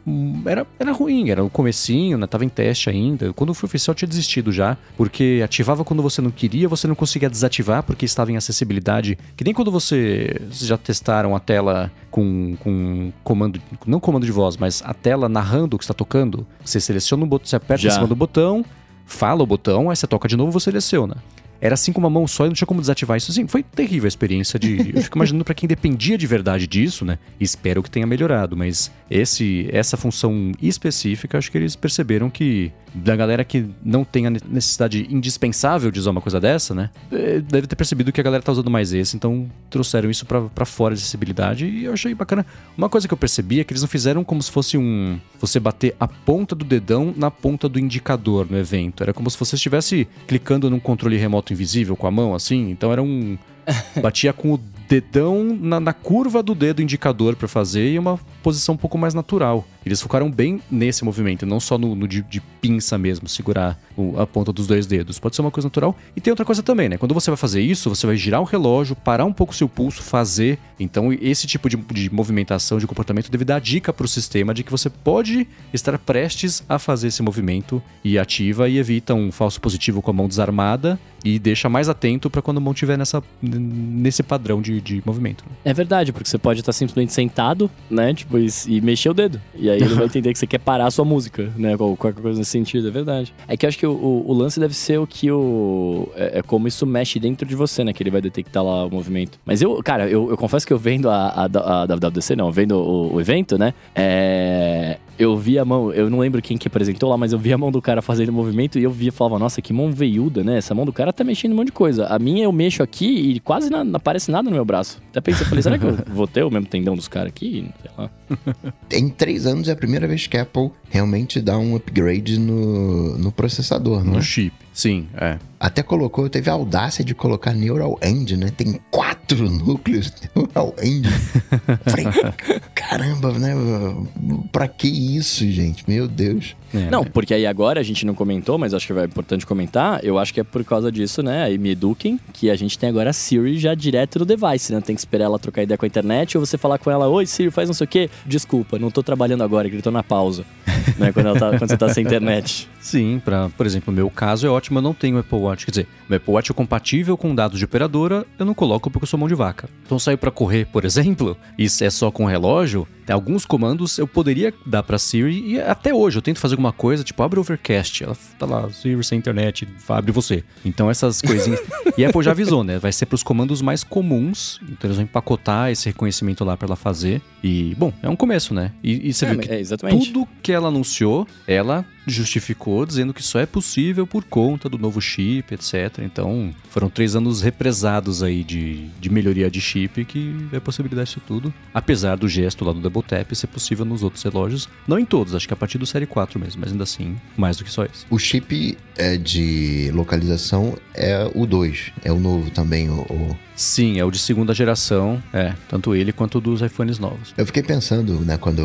era, era ruim, era o comecinho, né? Tava em teste ainda. Quando foi oficial, tinha desistido já, porque ativava quando você não queria, você não conseguia desativar porque estava em acessibilidade. Que nem quando você já testaram a tela com, com comando, não comando de voz, mas a tela narrando o que está tocando. Você seleciona o botão, você aperta já. em cima do botão, fala o botão, aí você toca de novo, você seleciona era assim com uma mão só e não tinha como desativar isso. Assim, foi terrível a experiência de. Eu fico imaginando para quem dependia de verdade disso, né? espero que tenha melhorado, mas esse, essa função específica, acho que eles perceberam que da galera que não tem a necessidade indispensável de usar uma coisa dessa, né? É, deve ter percebido que a galera tá usando mais esse, então trouxeram isso para fora de acessibilidade e eu achei bacana. Uma coisa que eu percebi é que eles não fizeram como se fosse um. Você bater a ponta do dedão na ponta do indicador no evento. Era como se você estivesse clicando num controle remoto invisível com a mão, assim. Então era um. Batia com o dedão na, na curva do dedo indicador para fazer e uma posição um pouco mais natural. Eles focaram bem nesse movimento, não só no, no de, de, pinça mesmo, segurar o, a ponta dos dois dedos. Pode ser uma coisa natural. E tem outra coisa também, né? Quando você vai fazer isso, você vai girar o relógio, parar um pouco o seu pulso, fazer. Então, esse tipo de, de movimentação, de comportamento, deve dar dica para o sistema de que você pode estar prestes a fazer esse movimento e ativa e evita um falso positivo com a mão desarmada e deixa mais atento para quando a mão estiver nessa, nesse padrão de de, movimento. É verdade, porque você pode estar simplesmente sentado, né? Tipo, e, e mexer o dedo. E aí ele vai entender que você quer parar a sua música, né? Qualquer coisa nesse sentido, é verdade. É que eu acho que o, o, o lance deve ser o que o. É, é, como isso mexe dentro de você, né? Que ele vai detectar lá o movimento. Mas eu, cara, eu, eu confesso que eu vendo a, a, a, a WWDC, não, vendo o, o evento, né? É eu vi a mão, eu não lembro quem que apresentou lá, mas eu vi a mão do cara fazendo movimento e eu via falava, nossa, que mão veiuda, né? Essa mão do cara tá mexendo um monte de coisa. A minha eu mexo aqui e quase não, não aparece nada no meu braço. Até pensei, falei, será que eu vou ter o mesmo tendão dos caras aqui? Sei lá. Em três anos é a primeira vez que a Apple realmente dá um upgrade no, no processador, No né? chip. Sim, é. Até colocou, teve a audácia de colocar Neural Engine, né? Tem quatro núcleos Neural Engine. Falei, caramba, né? Pra que isso, gente? Meu Deus. É, Não, porque aí agora a gente não comentou, mas acho que é importante comentar. Eu acho que é por causa disso, né? Aí me eduquem, que a gente tem agora a Siri já direto no device, né? Tem que esperar ela trocar ideia com a internet ou você falar com ela: Oi, Siri, faz não sei o quê. Desculpa, não tô trabalhando agora, gritou na pausa. né? Quando, ela tá, quando você tá sem internet. Sim, para, por exemplo, no meu caso é ótimo, eu não tenho Apple Watch. Quer dizer, meu Apple Watch é compatível com dados de operadora, eu não coloco porque eu sou mão de vaca. Então saio para correr, por exemplo, e é só com relógio, alguns comandos eu poderia dar para Siri e até hoje eu tento fazer alguma coisa, tipo abre o Overcast, ela tá lá, Siri sem internet, abre você. Então essas coisinhas. e a Apple já avisou, né? Vai ser para os comandos mais comuns, então eles vão empacotar esse reconhecimento lá para ela fazer. E bom, é um começo, né? E, e você É, viu que é, exatamente. tudo que ela anunciou, ela justificou dizendo que só é possível por conta do novo chip, etc. Então, foram três anos represados aí de, de melhoria de chip que vai possibilitar isso tudo. Apesar do gesto lá do Double Tap ser possível nos outros relógios. Não em todos, acho que a partir do Série 4 mesmo, mas ainda assim, mais do que só esse. O chip é, de localização é o 2, é o novo também, o- o, Sim, é o de segunda geração, é, tanto ele quanto dos iPhones novos. Eu fiquei pensando, né, quando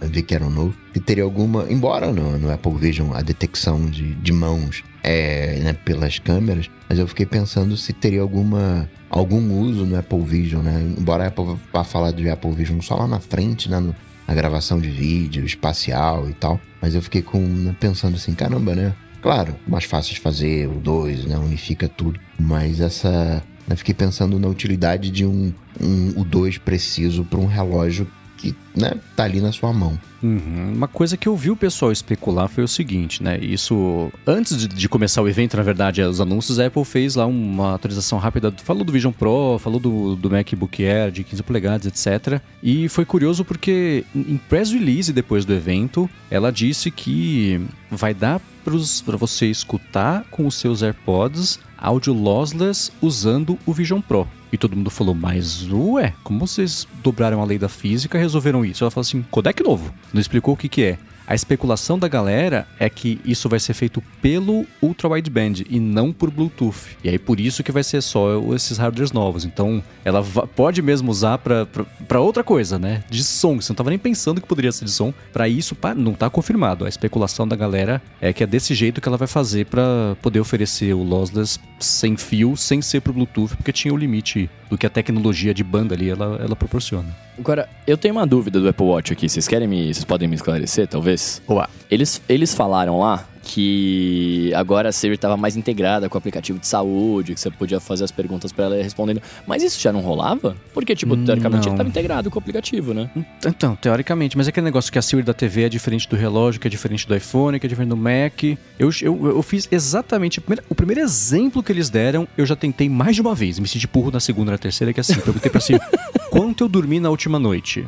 eu vi que era um novo, que teria alguma. Embora no, no Apple Vision a detecção de, de mãos é né, pelas câmeras, mas eu fiquei pensando se teria alguma. Algum uso no Apple Vision, né? Embora a Apple vá falar de Apple Vision só lá na frente, né? na gravação de vídeo, espacial e tal. Mas eu fiquei com, né, pensando assim, caramba, né? Claro, mais fácil de fazer, o 2, né? Unifica tudo. Mas essa. né, fiquei pensando na utilidade de um, um o 2 preciso para um relógio que, né, tá ali na sua mão. Uhum. Uma coisa que eu vi o pessoal especular foi o seguinte, né? Isso, antes de, de começar o evento, na verdade, os anúncios, a Apple fez lá uma atualização rápida. Falou do Vision Pro, falou do, do MacBook Air de 15 polegadas, etc. E foi curioso porque em press release depois do evento, ela disse que vai dar para você escutar com os seus AirPods áudio lossless usando o Vision Pro. E todo mundo falou, mas ué, como vocês dobraram a lei da física e resolveram isso? Ela falou assim, codec novo. Não explicou o que que é. A especulação da galera é que isso vai ser feito pelo Ultra Wideband e não por Bluetooth. E aí por isso que vai ser só esses hardwares novos. Então ela pode mesmo usar pra- pra pra outra coisa, né? De som. Você não tava nem pensando que poderia ser de som. Pra isso pá, não tá confirmado. A especulação da galera é que é desse jeito que ela vai fazer pra poder oferecer o lossless sem fio, sem ser pro Bluetooth, porque tinha o limite do que a tecnologia de banda ali ela, ela proporciona. Agora, eu tenho uma dúvida do Apple Watch aqui. Vocês querem me. Vocês podem me esclarecer, talvez? Olá. Eles, eles falaram lá que agora a Siri estava mais integrada com o aplicativo de saúde, que você podia fazer as perguntas para ela respondendo. Mas isso já não rolava? Porque, tipo, Hum, teoricamente não. ele estava integrado com o aplicativo, né? Então, teoricamente, mas é aquele negócio que a Siri da TV é diferente do relógio, que é diferente do iPhone, que é diferente do Mac. Eu, eu, eu fiz exatamente. o primeiro- O primeiro exemplo que eles deram, eu já tentei mais de uma vez. Me senti burro na segunda, na terceira, que é assim. Perguntei pra Siri, quanto eu dormi na última noite?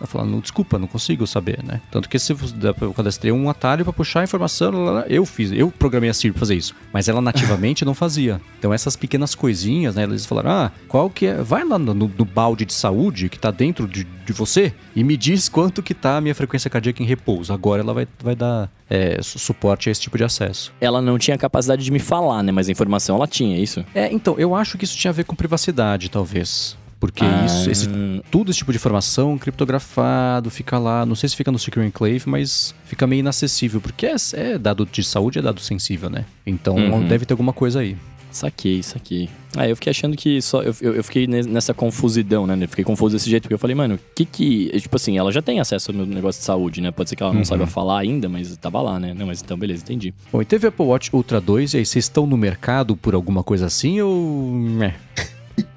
Ela falou, não, desculpa, não consigo saber, né? Tanto que se eu cadastrei um atalho pra puxar a informação, eu fiz, eu programei a Siri pra fazer isso. Mas ela nativamente não fazia. Então essas pequenas coisinhas, né? Eles falaram, ah, qual que é. Vai lá no, no balde de saúde que tá dentro de, de você e me diz quanto que tá a minha frequência cardíaca em repouso. Agora ela vai, vai dar é, su- suporte a esse tipo de acesso. Ela não tinha capacidade de me falar, né? Mas a informação ela tinha, é isso? É, então, eu acho que isso tinha a ver com privacidade, talvez. Porque Ah, isso, esse tudo esse tipo de informação criptografado, fica lá, não sei se fica no Secure Enclave, mas fica meio inacessível, porque é, é dado de saúde, é dado sensível, né? Então Uhum. deve ter alguma coisa aí. Saquei, saquei. Ah, eu fiquei achando que só. Eu, eu, eu fiquei ne- nessa confusidão, né? Eu fiquei confuso desse jeito, porque eu falei, mano, o que que. Tipo assim, ela já tem acesso ao meu negócio de saúde, né? Pode ser que ela não Uhum. saiba falar ainda, mas tava lá, né? Não, mas então, beleza, entendi. Bom, e teve Apple Watch Ultra 2, e aí vocês estão no mercado por alguma coisa assim ou. É.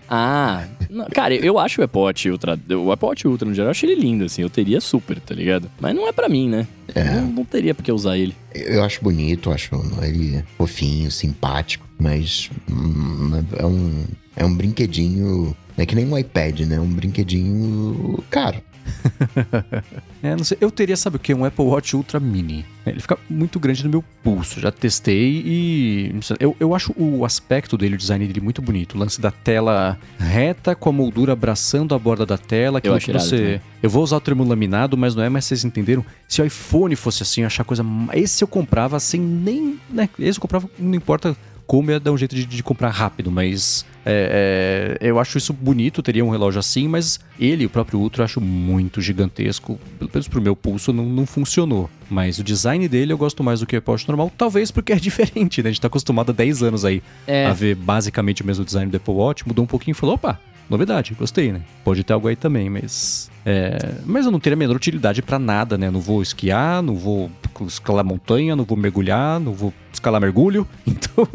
Ah, não, cara, eu acho o Apple Watch Ultra, o Apple Watch Ultra no geral, eu acho ele lindo, assim, eu teria super, tá ligado? Mas não é pra mim, né? É. Não, não teria por que usar ele. Eu acho bonito, acho ele fofinho, simpático, mas hum, é um, é um brinquedinho, é que nem um iPad, né? Um brinquedinho caro. é, não sei. Eu teria, sabe o que? Um Apple Watch Ultra Mini. Ele fica muito grande no meu pulso. Já testei e. Eu, eu acho o aspecto dele, o design dele muito bonito. O lance da tela reta com a moldura abraçando a borda da tela. Que eu acho você. Eu vou usar o termo laminado, mas não é, mas vocês entenderam? Se o iPhone fosse assim, eu achar coisa. Esse eu comprava sem nem. Né? Esse eu comprava, não importa como ia dar um jeito de, de comprar rápido, mas é, é, eu acho isso bonito, teria um relógio assim, mas ele, o próprio Ultra, eu acho muito gigantesco. Pelo menos pro meu pulso não, não funcionou. Mas o design dele eu gosto mais do que o Apple Watch normal, talvez porque é diferente, né? A gente tá acostumado há 10 anos aí é. a ver basicamente o mesmo design do Apple Watch, mudou um pouquinho e falou, opa, novidade, gostei, né? Pode ter algo aí também, mas. É, mas eu não teria a menor utilidade para nada, né? Não vou esquiar, não vou escalar montanha, não vou mergulhar, não vou escalar mergulho. Então,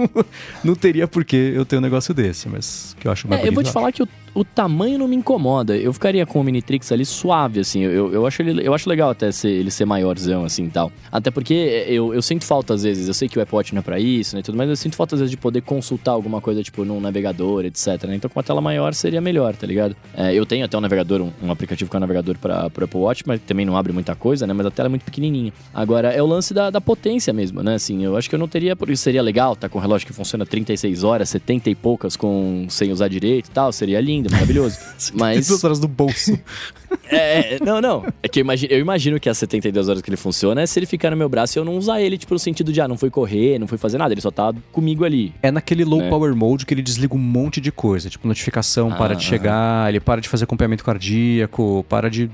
não teria por que eu ter um negócio desse, mas que eu acho mais é, Eu vou te falar que o, o, tamanho não me incomoda. Eu ficaria com o Minitrix ali suave, assim. Eu, eu, acho, ele, eu acho legal até ser, ele ser maiorzão, assim, tal. Até porque eu, eu sinto falta, às vezes, eu sei que o Apple Watch não é pra isso, né, tudo, mas eu sinto falta, às vezes, de poder consultar alguma coisa, tipo, num navegador, etc, né? Então, com uma tela maior seria melhor, tá ligado? É, eu tenho até um navegador, um, um aplicativo com um navegador para pro Apple Watch, mas também não abre muita coisa, né? Mas a tela é muito pequenininha. Agora, é o lance da, da potência mesmo, né? Assim, eu acho que eu não teria isso seria legal, tá com um relógio que funciona 36 horas, 70 e poucas com sem usar direito e tal, seria lindo, maravilhoso. Mas horas do bolso. é, não, não. É que eu imagino, eu imagino que as 72 horas que ele funciona é se ele ficar no meu braço e eu não usar ele, tipo, no sentido de, ah, não foi correr, não foi fazer nada, ele só tá comigo ali. É naquele low né? power mode que ele desliga um monte de coisa, tipo, notificação ah, para de chegar, ele para de fazer acompanhamento cardíaco, para de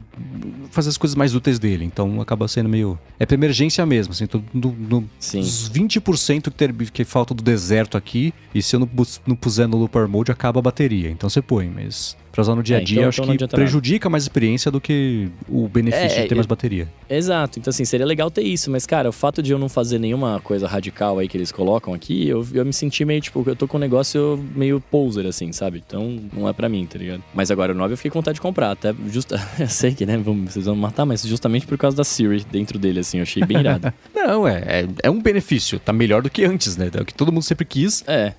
fazer as coisas mais úteis dele. Então acaba sendo meio. É pra emergência mesmo, assim, no, no, Sim. Os 20% que, ter, que falta do deserto aqui, e se eu não, não puser no Looper Mode, acaba a bateria. Então você põe, mas Pra usar no dia a é, dia, então, acho então que prejudica mais a experiência do que o benefício é, de ter é, mais bateria. Exato. Então, assim, seria legal ter isso. Mas, cara, o fato de eu não fazer nenhuma coisa radical aí que eles colocam aqui, eu, eu me senti meio, tipo, eu tô com um negócio meio poser, assim, sabe? Então, não é pra mim, tá ligado? Mas agora o 9 eu fiquei com vontade de comprar. Até, justa... eu sei que, né, vocês vão matar, mas justamente por causa da Siri dentro dele, assim, eu achei bem irado. não, é, é, é um benefício. Tá melhor do que antes, né? É o que todo mundo sempre quis. É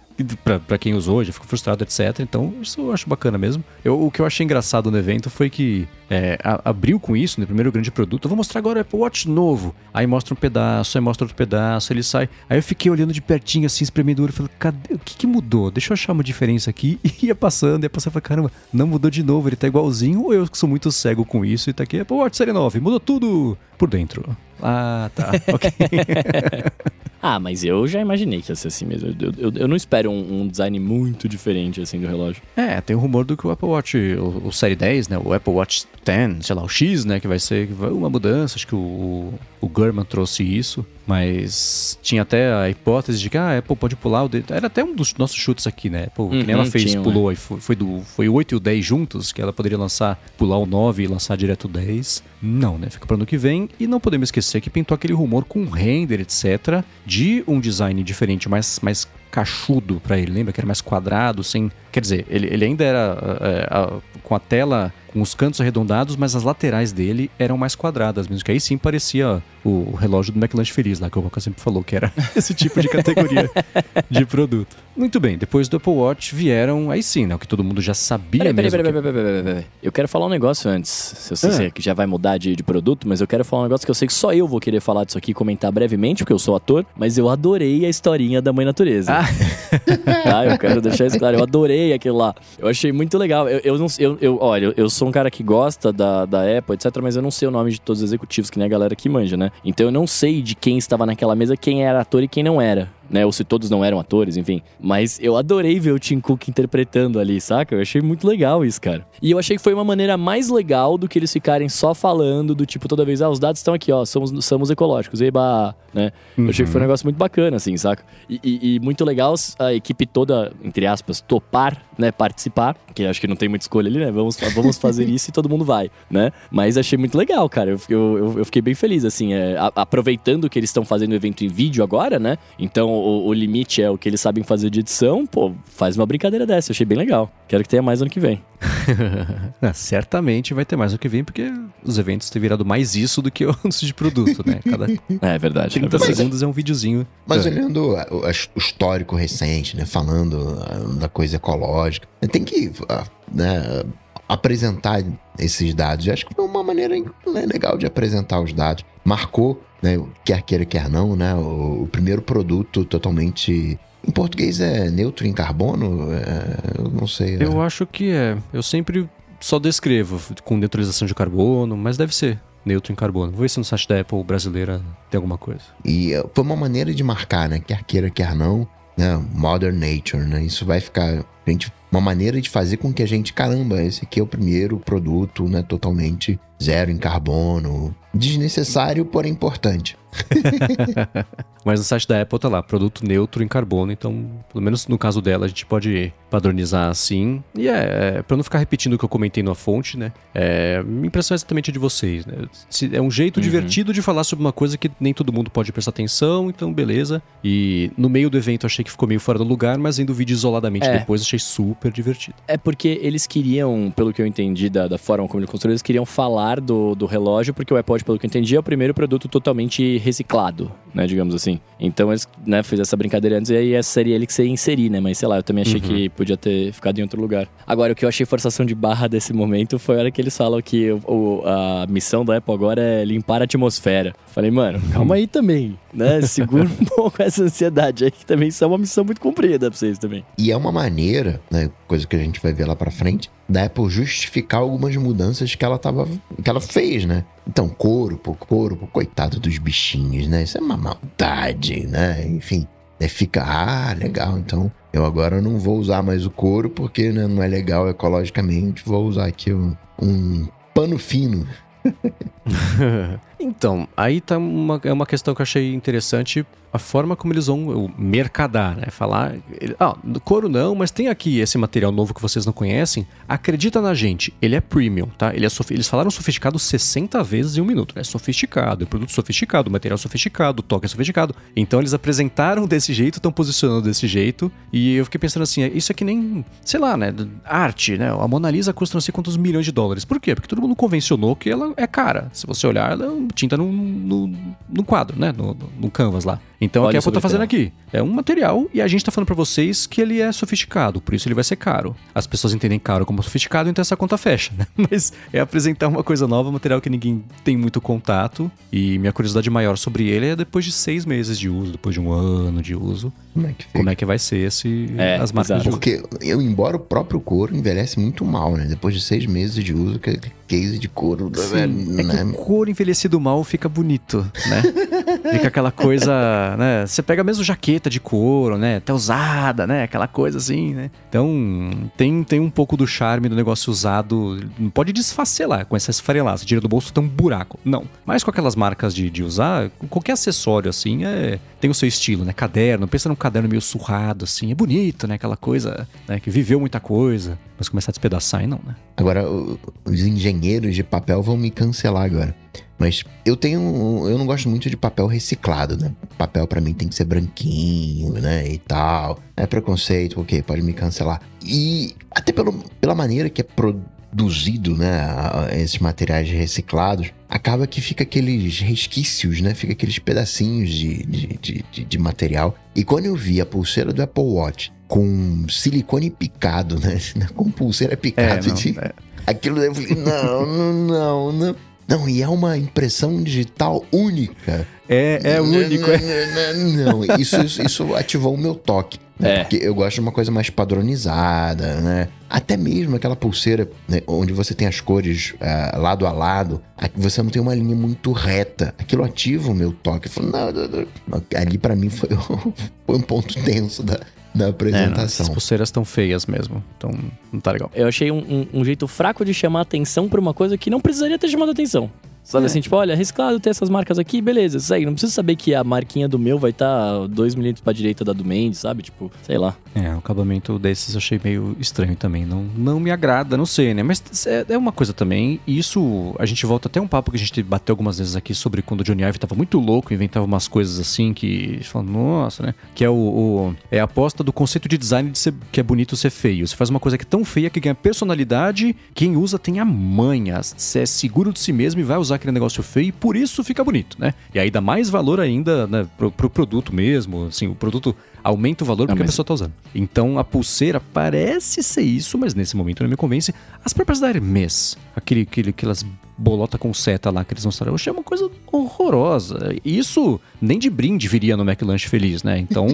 para quem usou, já ficou frustrado, etc. Então, isso eu acho bacana mesmo. Eu, o que eu achei engraçado no evento foi que é, a, abriu com isso, no né, primeiro grande produto. Eu vou mostrar agora o Apple Watch novo. Aí mostra um pedaço, aí mostra outro pedaço, ele sai. Aí eu fiquei olhando de pertinho, assim, espremedor, e falei, cadê? O que, que mudou? Deixa eu achar uma diferença aqui. E ia passando, ia passando, falei, caramba, não mudou de novo, ele tá igualzinho, ou eu que sou muito cego com isso e tá aqui, Apple Watch Série 9, mudou tudo por dentro. Ah, tá, ok. Ah, mas eu já imaginei que ia ser assim mesmo. Eu, eu, eu não espero um, um, design muito diferente assim do relógio. É, tem o rumor do que o Apple Watch, o, o Série 10, né? O Apple Watch 10, sei lá, o X, né? Que vai ser uma mudança. Acho que o, o Gurman trouxe isso. Mas tinha até a hipótese de que ah, a Apple pode pular o dedo. Era até um dos nossos chutes aqui, né? Apple, uhum, que nem ela uhum, fez, tinha, pulou. Né? Foi, foi, do, foi o 8 e o 10 juntos, que ela poderia lançar, pular o 9 e lançar direto o 10. Não, né? Fica para ano que vem. E não podemos esquecer que pintou aquele rumor com render, etc., de um design diferente, mais, mais cachudo para ele. Lembra que era mais quadrado, sem. Quer dizer, ele, ele ainda era é, com a tela com os cantos arredondados, mas as laterais dele eram mais quadradas mesmo, que aí sim parecia o, relógio do McLanche Feliz lá, que o Roca sempre falou que era esse tipo de categoria de produto. Muito bem, depois do Apple Watch vieram, aí sim, né, o que todo mundo já sabia peraí, mesmo. Peraí, peraí, peraí, peraí, peraí, Eu quero falar um negócio antes, se eu sei ah. que já vai mudar de, de produto, mas eu quero falar um negócio que eu sei que só eu vou querer falar disso aqui e comentar brevemente, porque eu sou ator, mas eu adorei a historinha da Mãe Natureza. Ah. tá, eu quero deixar isso claro, eu adorei aquilo lá. Eu achei muito legal. Eu, eu não eu, eu, olha, eu sou um cara que gosta da, da Apple, etc, mas eu não sei o nome de todos os executivos, que nem a galera que manja, né? Então eu não sei de quem estava naquela mesa, quem era ator e quem não era né? Ou se todos não eram atores, enfim. Mas eu adorei ver o Tim Cook interpretando ali, saca? Eu achei muito legal isso, cara. E eu achei que foi uma maneira mais legal do que eles ficarem só falando do tipo, toda vez, ah, os dados estão aqui, ó, somos, somos ecológicos, eba, né? Uhum. Eu achei que foi um uhum. negócio muito bacana, assim, saca? E, e, e, muito legal a equipe toda, entre aspas, topar, né, participar, que acho que não tem muita escolha ali, né? Vamos, vamos fazer isso e todo mundo vai, né? Mas achei muito legal, cara. Eu, eu, eu fiquei bem feliz, assim, é, aproveitando que eles estão fazendo o evento em vídeo agora, né? Então o, o, limite é o que eles sabem fazer de edição, pô, faz uma brincadeira dessa. Eu achei bem legal. Quero que tenha mais ano que vem. é, certamente vai ter mais ano que vem, porque os eventos têm virado mais isso do que o anúncio de produto, né? Cada é verdade. 30 é verdade. segundos é um videozinho. Mas é. olhando o, o histórico recente, né? Falando ah, da coisa ecológica, tem que ah, né, apresentar esses dados. Eu acho que foi uma maneira né, legal de apresentar os dados. Marcou, né, quer queira, quer não, né, o, o primeiro produto totalmente em português é neutro em carbono? É, eu não sei. Eu é. acho que é. Eu sempre só descrevo com neutralização de carbono, mas deve ser neutro em carbono. Vou ver se no site da Apple brasileira tem alguma coisa. E uh, foi uma maneira de marcar, né? Quer queira, quer não, né? Modern Nature, né? Isso vai ficar, gente, uma maneira de fazer com que a gente, caramba, esse aqui é o primeiro produto, né? Totalmente zero em carbono. Desnecessário, porém importante. Mas no site da Apple tá lá, produto neutro em carbono, então, pelo menos no caso dela, a gente pode padronizar assim. E é, é para não ficar repetindo o que eu comentei na fonte, né? É, minha impressão é exatamente a de vocês, né? É um jeito uhum. divertido de falar sobre uma coisa que nem todo mundo pode prestar atenção, então beleza. E no meio do evento achei que ficou meio fora do lugar, mas vendo o vídeo isoladamente é. depois achei super divertido. É porque eles queriam, pelo que eu entendi da, da forma como eles construíram, eles queriam falar do, do relógio, porque o iPod, pelo que eu entendi, é o primeiro produto totalmente reciclado, né? Digamos assim. Então eles né, fizeram essa brincadeira antes e aí essa seria ele que você ia inserir, né? Mas sei lá, eu também achei uhum. que podia ter ficado em outro lugar. Agora, o que eu achei forçação de barra desse momento foi a hora que eles falam que o, a missão da Apple agora é limpar a atmosfera. Falei, mano, calma aí também, né? Segura um pouco essa ansiedade aí, que também isso é uma missão muito comprida pra vocês também. E é uma maneira, né? Coisa que a gente vai ver lá pra frente, da Apple justificar algumas mudanças que ela tava, que ela fez, né? Então, corpo, corpo, coitado dos bichinhos, né? Isso é uma maldade, né? Enfim, é fica, ah, legal, então eu agora não vou usar mais o couro porque né, não é legal ecologicamente, vou usar aqui um, um pano fino. então, aí tá uma, é uma questão que eu achei interessante a forma como eles vão mercadar, né? Falar, ah, couro não, mas tem aqui esse material novo que vocês não conhecem. Acredita na gente, ele é premium, tá? Ele é eles falaram sofisticado 60 vezes em um minuto. É sofisticado, é produto sofisticado, material sofisticado, toque é sofisticado. Então eles apresentaram desse jeito, estão posicionando desse jeito. E eu fiquei pensando assim, isso é que nem, sei lá, né? Arte, né? A Mona Lisa custa não sei quantos milhões de dólares. Por quê? Porque todo mundo convencionou que ela é cara. Se você olhar, ela é tinta no, no, no quadro, né? No, no canvas lá. Então, Olha o que a Apple tá fazendo aqui é um material e a gente tá falando para vocês que ele é sofisticado, por isso ele vai ser caro. As pessoas entendem caro como sofisticado, então essa conta fecha, né? Mas é apresentar uma coisa nova, um material que ninguém tem muito contato. E minha curiosidade maior sobre ele é depois de seis meses de uso, depois de um ano de uso. Como é que, como é que vai ser esse, é, as marcas exato. de Porque, eu, embora o próprio couro envelhece muito mal, né? Depois de seis meses de uso, que case de couro. Sim, né? É que o couro envelhecido mal fica bonito, né? fica aquela coisa, né? Você pega mesmo jaqueta de couro, né? Até usada, né? Aquela coisa assim, né? Então, tem, tem um pouco do charme do negócio usado. Não pode desfacelar com essa esfarelada. Você tira do bolso, tem um buraco. Não. Mas com aquelas marcas de, de usar, qualquer acessório assim, é, tem o seu estilo, né? Caderno, pensa num caderno meio surrado, assim. É bonito, né? Aquela coisa, né? Que viveu muita coisa. Mas começar a despedaçar e não, né? Agora, os engenheiros de papel vão me cancelar agora. Mas eu tenho. Eu não gosto muito de papel reciclado, né? Papel para mim tem que ser branquinho, né? E tal. É preconceito, ok, pode me cancelar. E até pelo, pela maneira que é produzido, né? Esses materiais reciclados, acaba que fica aqueles resquícios, né? Fica aqueles pedacinhos de, de, de, de material. E quando eu vi a pulseira do Apple Watch com silicone picado, né? Com pulseira picada. É, não, de... é. Aquilo eu falei, não, não, não, não. Não, e é uma impressão digital única. É, é único, é. Não, isso, isso, isso ativou o meu toque. Né? É. Porque eu gosto de uma coisa mais padronizada, né? Até mesmo aquela pulseira né, onde você tem as cores uh, lado a lado, você não tem uma linha muito reta. Aquilo ativa o meu toque. Falei, não, não, não. Ali para mim foi, foi um ponto tenso da, da apresentação. É, as pulseiras estão feias mesmo, então não tá legal. Eu achei um, um, um jeito fraco de chamar atenção pra uma coisa que não precisaria ter chamado atenção. Sabe é. assim, tipo, olha, arriscado ter essas marcas aqui, beleza, segue. Não precisa saber que a marquinha do meu vai estar tá 2 milímetros pra direita da do Mendes, sabe? Tipo, sei lá. É, o acabamento desses eu achei meio estranho também. Não, não me agrada, não sei, né? Mas é, é uma coisa também. E isso, a gente volta até um papo que a gente bateu algumas vezes aqui sobre quando o Johnny Ive tava muito louco, inventava umas coisas assim que. Fala, nossa, né? Que é o, o, É a aposta do conceito de design de ser, que é bonito ser feio. Você faz uma coisa que é tão feia que ganha personalidade, quem usa tem a manha. Você é seguro de si mesmo e vai usar aquele negócio feio e por isso fica bonito, né? E aí dá mais valor ainda né, pro, pro produto mesmo. Assim, o produto aumenta o valor porque mas... a pessoa tá usando. Então a pulseira parece ser isso, mas nesse momento não me convence. As próprias da Hermes, aquele, aquele, aquelas bolota com seta lá que eles mostraram. Eu achei uma coisa horrorosa. Isso nem de brinde viria no McLanche Feliz, né? Então,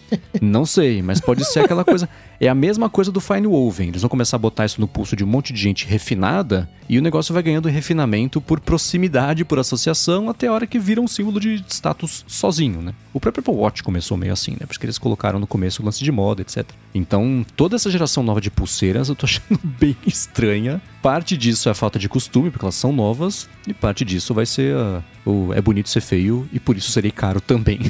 não sei, mas pode ser aquela coisa. É a mesma coisa do Fine Woven. Eles vão começar a botar isso no pulso de um monte de gente refinada e o negócio vai ganhando refinamento por proximidade, por associação, até a hora que vira um símbolo de status sozinho, né? O próprio Apple Watch começou meio assim, né? Porque eles colocaram no começo o lance de moda, etc. Então, toda essa geração nova de pulseiras eu tô achando bem estranha. Parte disso é a falta de costume, porque elas são novas, e parte disso vai ser a, o é bonito ser feio e por isso serei caro também.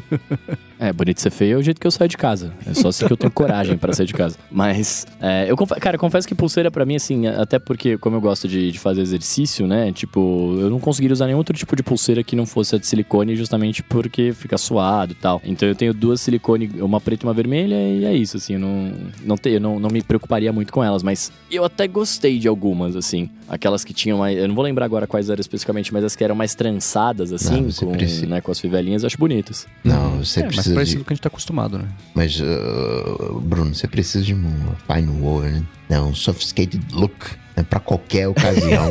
é, bonito ser feio é o jeito que eu saio de casa. É só assim que eu tenho coragem para sair de casa. Mas, é, eu cara, confesso que pulseira para mim, assim, até porque, como eu gosto de, de, fazer exercício, né? Tipo, eu não conseguiria usar nenhum outro tipo de pulseira que não fosse a de silicone, justamente porque fica suado e tal. Então eu tenho duas silicone, uma preta e uma vermelha, e é isso, assim, eu não, não, te, eu não, não me preocuparia muito com elas. Mas eu até gostei de algumas, assim. Aquelas que tinham mais. Eu não vou lembrar agora quais eram especificamente, mas as que eram mais trançadas, assim, não, com, precisa... né, com as fivelinhas, eu acho bonitas. Não, você é, precisa. Mais parecido de... que a gente tá acostumado, né? Mas, uh, Bruno, você precisa de um fine woven, né? um sophisticated look né, para qualquer ocasião.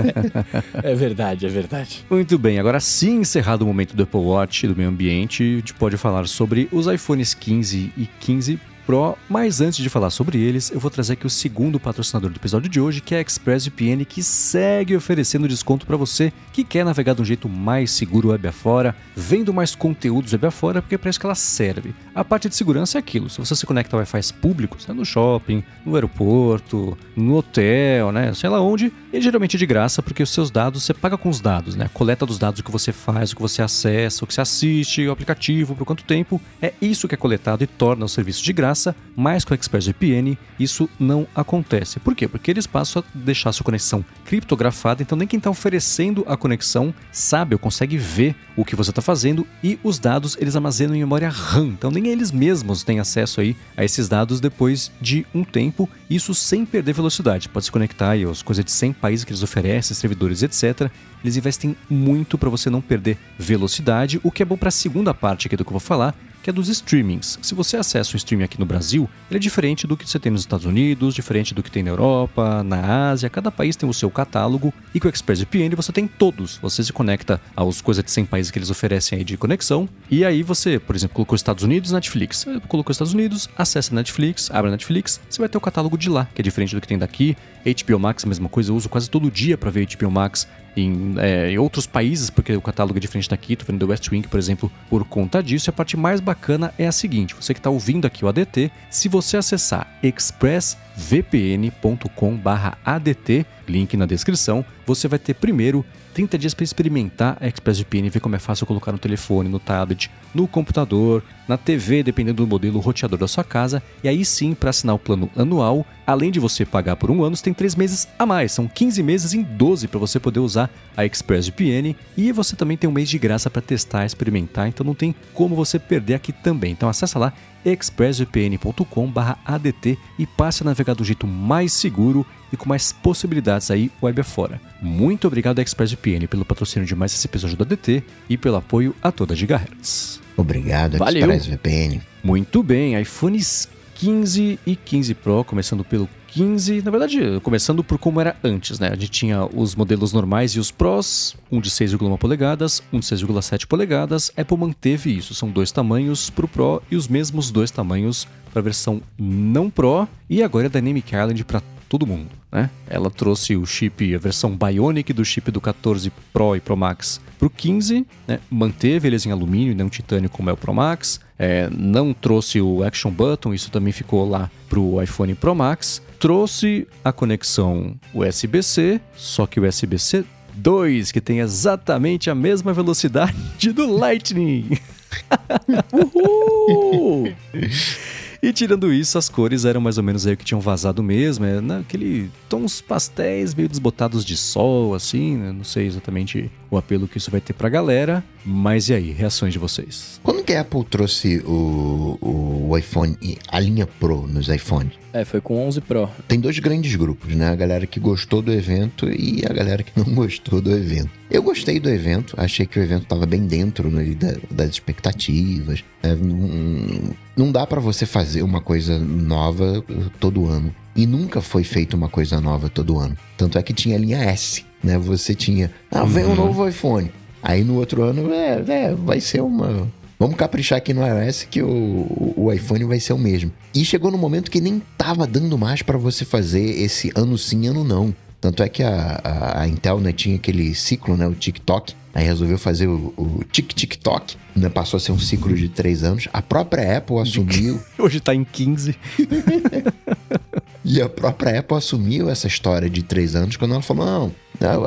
é verdade, é verdade. Muito bem, agora sim encerrado o momento do Apple Watch do meio ambiente, a gente pode falar sobre os iPhones 15 e 15 Pro, mas antes de falar sobre eles, eu vou trazer aqui o segundo patrocinador do episódio de hoje, que é a ExpressVPN, que segue oferecendo desconto para você que quer navegar de um jeito mais seguro web afora, vendo mais conteúdos web afora, porque é isso que ela serve. A parte de segurança é aquilo, se você se conecta a Wi-Fi públicos, né, no shopping, no aeroporto, no hotel, né, sei lá onde, é geralmente de graça, porque os seus dados, você paga com os dados, né, a coleta dos dados, que você faz, o que você acessa, o que você assiste, o aplicativo, por quanto tempo, é isso que é coletado e torna o serviço de graça graça, mas com o ExpressVPN isso não acontece. Por quê? Porque eles passam a deixar a sua conexão criptografada, então nem quem está oferecendo a conexão sabe ou consegue ver o que você está fazendo e os dados eles armazenam em memória RAM, então nem eles mesmos têm acesso aí a esses dados depois de um tempo, isso sem perder velocidade. Pode se conectar aí aos coisas de 100 países que eles oferecem, servidores, etc. Eles investem muito para você não perder velocidade, o que é bom para a segunda parte aqui do que eu vou falar, que é dos streamings. Se você acessa o streaming aqui no Brasil, ele é diferente do que você tem nos Estados Unidos, diferente do que tem na Europa, na Ásia, cada país tem o seu catálogo e com o ExpressVPN você tem todos. Você se conecta aos coisas de 100 países que eles oferecem aí de conexão e aí você, por exemplo, colocou Estados Unidos, Netflix. Colocou Estados Unidos, acessa Netflix, abre a Netflix, você vai ter o catálogo de lá, que é diferente do que tem daqui. HBO Max, mesma coisa, eu uso quase todo dia para ver HBO Max em, é, em, outros países, porque o catálogo é diferente daqui, tô vendo The West Wing, por exemplo, por conta disso. E a parte mais bacana é a seguinte: você que está ouvindo aqui o ADT, se você acessar expressvpn.com/adt, link na descrição, você vai ter primeiro 30 dias para experimentar a ExpressVPN e ver como é fácil colocar no telefone, no tablet, no computador, na TV, dependendo do modelo roteador da sua casa. E aí sim, para assinar o plano anual, além de você pagar por um ano, você tem 3 meses a mais. São 15 meses em 12 para você poder usar a ExpressVPN. E você também tem um mês de graça para testar, experimentar, então não tem como você perder aqui também. Então acessa lá expressvpn.com/adt e passe a navegar do jeito mais seguro e com mais possibilidades aí web afora. Muito obrigado ExpressVPN pelo patrocínio de mais esse episódio do ADT e pelo apoio a toda Gigahertz. Obrigado ExpressVPN. Muito bem, iPhones 15 e 15 Pro, começando pelo 15, na verdade, começando por como era antes, né? A gente tinha os modelos normais e os Pros, um de 6,1 polegadas, um de 6,7 polegadas. Apple manteve isso, são dois tamanhos para o Pro e os mesmos dois tamanhos para a versão não Pro. E agora é Dynamic Island para todo mundo, né? Ela trouxe o chip, a versão Bionic do chip do 14 Pro e Pro Max para o 15, né? manteve eles em alumínio e não titânio como é o Pro Max, é, não trouxe o Action Button, isso também ficou lá para o iPhone Pro Max, trouxe a conexão USB-C, só que USB-C 2, que tem exatamente a mesma velocidade do Lightning. E tirando isso, as cores eram mais ou menos aí que tinham vazado mesmo, é naquele tons pastéis meio desbotados de sol, assim, né? não sei exatamente o apelo que isso vai ter pra galera, mas e aí, reações de vocês? Quando que a Apple trouxe o, o iPhone, a linha Pro nos iPhones? É, foi com 11 Pro. Tem dois grandes grupos, né? A galera que gostou do evento e a galera que não gostou do evento. Eu gostei do evento, achei que o evento estava bem dentro né, das expectativas. É, não, não dá para você fazer uma coisa nova todo ano. E nunca foi feita uma coisa nova todo ano. Tanto é que tinha a linha S, né? Você tinha, ah, vem um uhum. novo iPhone. Aí no outro ano, é, é, vai ser uma. Vamos caprichar aqui no iOS que o, o iPhone vai ser o mesmo. E chegou no momento que nem tava dando mais para você fazer esse ano sim, ano não. Tanto é que a, a, a, Intel né, tinha aquele ciclo, né, o TikTok, aí resolveu fazer o, o Tik-Tik-Tok, né, passou a ser um ciclo de três anos. A própria Apple assumiu. Hoje tá em 15. e a própria Apple assumiu essa história de três anos quando ela falou: não,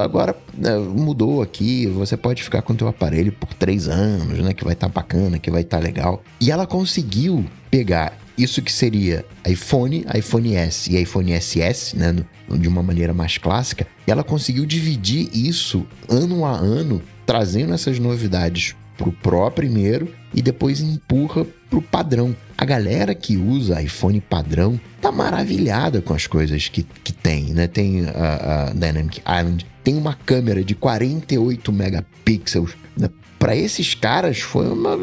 agora né, mudou aqui, você pode ficar com o teu aparelho por três anos, né? Que vai estar tá bacana, que vai estar tá legal. E ela conseguiu pegar isso que seria iPhone, iPhone S e iPhone SS, né, de uma maneira mais clássica, ela conseguiu dividir isso ano a ano, trazendo essas novidades pro Pro primeiro e depois empurra pro padrão. A galera que usa iPhone padrão tá maravilhada com as coisas que, que tem, né? Tem a, a Dynamic Island, tem uma câmera de 48 megapixels. Né? Para esses caras foi uma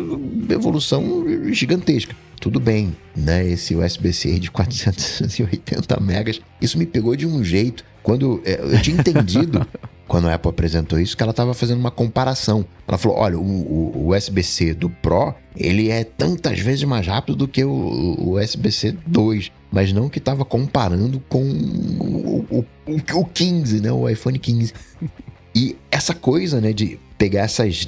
evolução gigantesca tudo bem, né? Esse USB-C de 480 megas, isso me pegou de um jeito. Quando é, eu tinha entendido, quando a Apple apresentou isso, que ela estava fazendo uma comparação. Ela falou: olha, o, o USB-C do Pro ele é tantas vezes mais rápido do que o, o USB-C 2, mas não que estava comparando com o, o, o 15, né? O iPhone 15. E essa coisa, né, de pegar essas,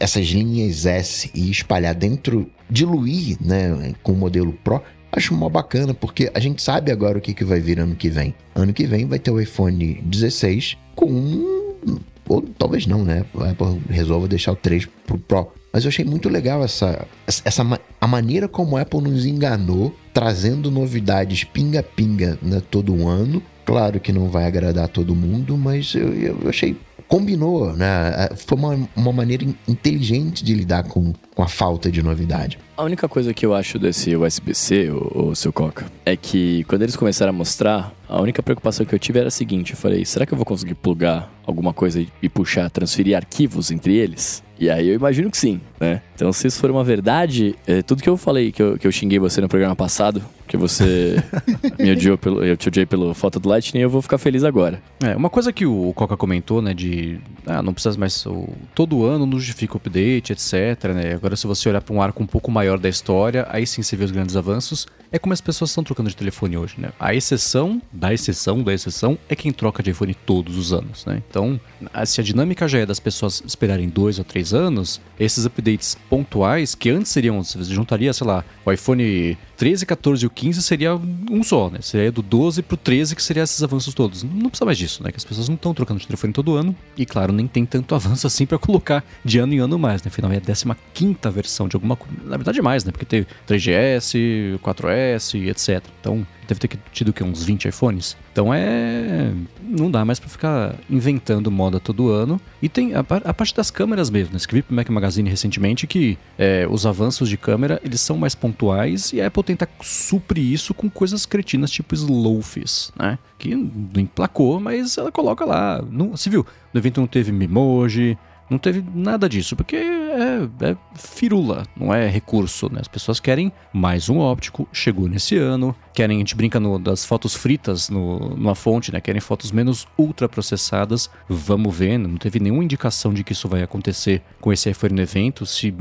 essas linhas S e espalhar dentro, diluir, né, com o modelo Pro, acho mó bacana, porque a gente sabe agora o que, que vai vir ano que vem. Ano que vem vai ter o iPhone 16 com ou talvez não, né? A Apple resolva deixar o 3 pro Pro. Mas eu achei muito legal essa, essa a maneira como a Apple nos enganou, trazendo novidades pinga-pinga né, todo ano. Claro que não vai agradar todo mundo, mas eu, eu achei combinou, né? Foi uma, uma maneira inteligente de lidar com, com a falta de novidade. A única coisa que eu acho desse USB-C, o, o seu Coca, é que quando eles começaram a mostrar, a única preocupação que eu tive era a seguinte: eu falei, será que eu vou conseguir plugar alguma coisa e puxar, transferir arquivos entre eles? E aí eu imagino que sim, né? Então, se isso for uma verdade, é, tudo que eu falei, que eu, que eu xinguei você no programa passado, que você me odiou pelo, eu te odiei pelo foto do Lightning, eu vou ficar feliz agora. É, uma coisa que o Coca comentou, né, de ah, não precisa mais o, todo ano não justifica o update, etc, né? Agora se você olhar para um arco um pouco maior da história, aí sim você vê os grandes avanços. É como as pessoas estão trocando de telefone hoje, né? A exceção da exceção da exceção é quem troca de iPhone todos os anos, né? Então, se a dinâmica já é das pessoas esperarem dois ou três anos, esses updates pontuais, que antes seriam, você juntaria, sei lá, o iPhone 13, 14 e o 15 seria um só, né? Seria do 12 pro 13 que seria esses avanços todos. Não precisa mais disso, né? Que as pessoas não estão trocando de telefone todo ano. E claro, nem tem tanto avanço assim para colocar de ano em ano mais, né? Afinal, é a 15 versão de alguma coisa. Na verdade, mais, né? Porque teve 3GS, 4S, etc. Então, deve ter tido que uns 20 iPhones. Então é. Não dá mais para ficar inventando moda todo ano. E tem a, a parte das câmeras mesmo. Né? Escrevi pro Mac Magazine recentemente que é, os avanços de câmera eles são mais pontuais e a Apple tenta suprir isso com coisas cretinas tipo Slowfis, né? Que não emplacou, mas ela coloca lá. Não, você viu? No evento não teve Mimoji, não teve nada disso, porque é, é, firula, não é recurso, né? As pessoas querem mais um óptico, chegou nesse ano, querem, a gente brinca no, das fotos fritas no, numa fonte, né? Querem fotos menos ultraprocessadas. Vamos ver, não teve nenhuma indicação de que isso vai acontecer com esse iPhone evento. Se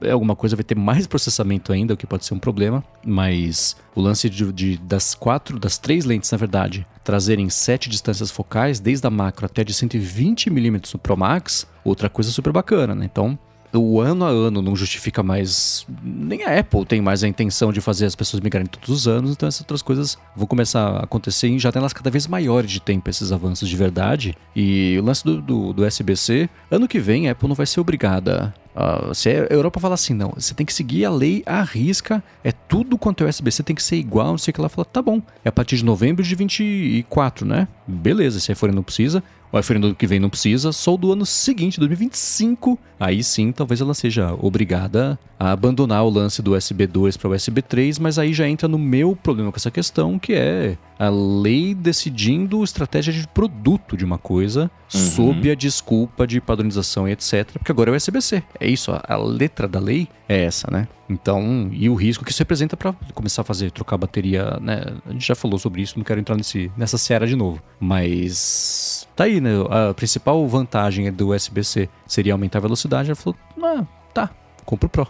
é alguma coisa vai ter mais processamento ainda, o que pode ser um problema, mas o lance de, de, das quatro, das três lentes, na verdade, trazerem sete distâncias focais, desde a macro até de 120mm no Pro Max, outra coisa super bacana, né? Então, o ano a ano não justifica mais. Nem a Apple tem mais a intenção de fazer as pessoas migrarem todos os anos, então essas outras coisas vão começar a acontecer em janelas cada vez maiores de tempo, esses avanços de verdade. E o lance do, do, do SBC, ano que vem a Apple não vai ser obrigada Uh, se a Europa fala assim, não, você tem que seguir a lei à risca, é tudo quanto é você tem que ser igual, não sei o que ela fala, tá bom, é a partir de novembro de 24, né? Beleza, se a iPhone não precisa, o iPhone do que vem não precisa, só do ano seguinte, 2025, aí sim talvez ela seja obrigada a abandonar o lance do USB 2 para o USB 3, mas aí já entra no meu problema com essa questão, que é a lei decidindo estratégia de produto de uma coisa uhum. sob a desculpa de padronização e etc. Porque agora é o USB-C. É isso, a letra da lei é essa, né? Então, e o risco que isso representa para começar a fazer, trocar bateria, né? A gente já falou sobre isso, não quero entrar nesse, nessa seara de novo. Mas tá aí, né? A principal vantagem do USB-C seria aumentar a velocidade. Ela falou, ah, tá, compra o Pro.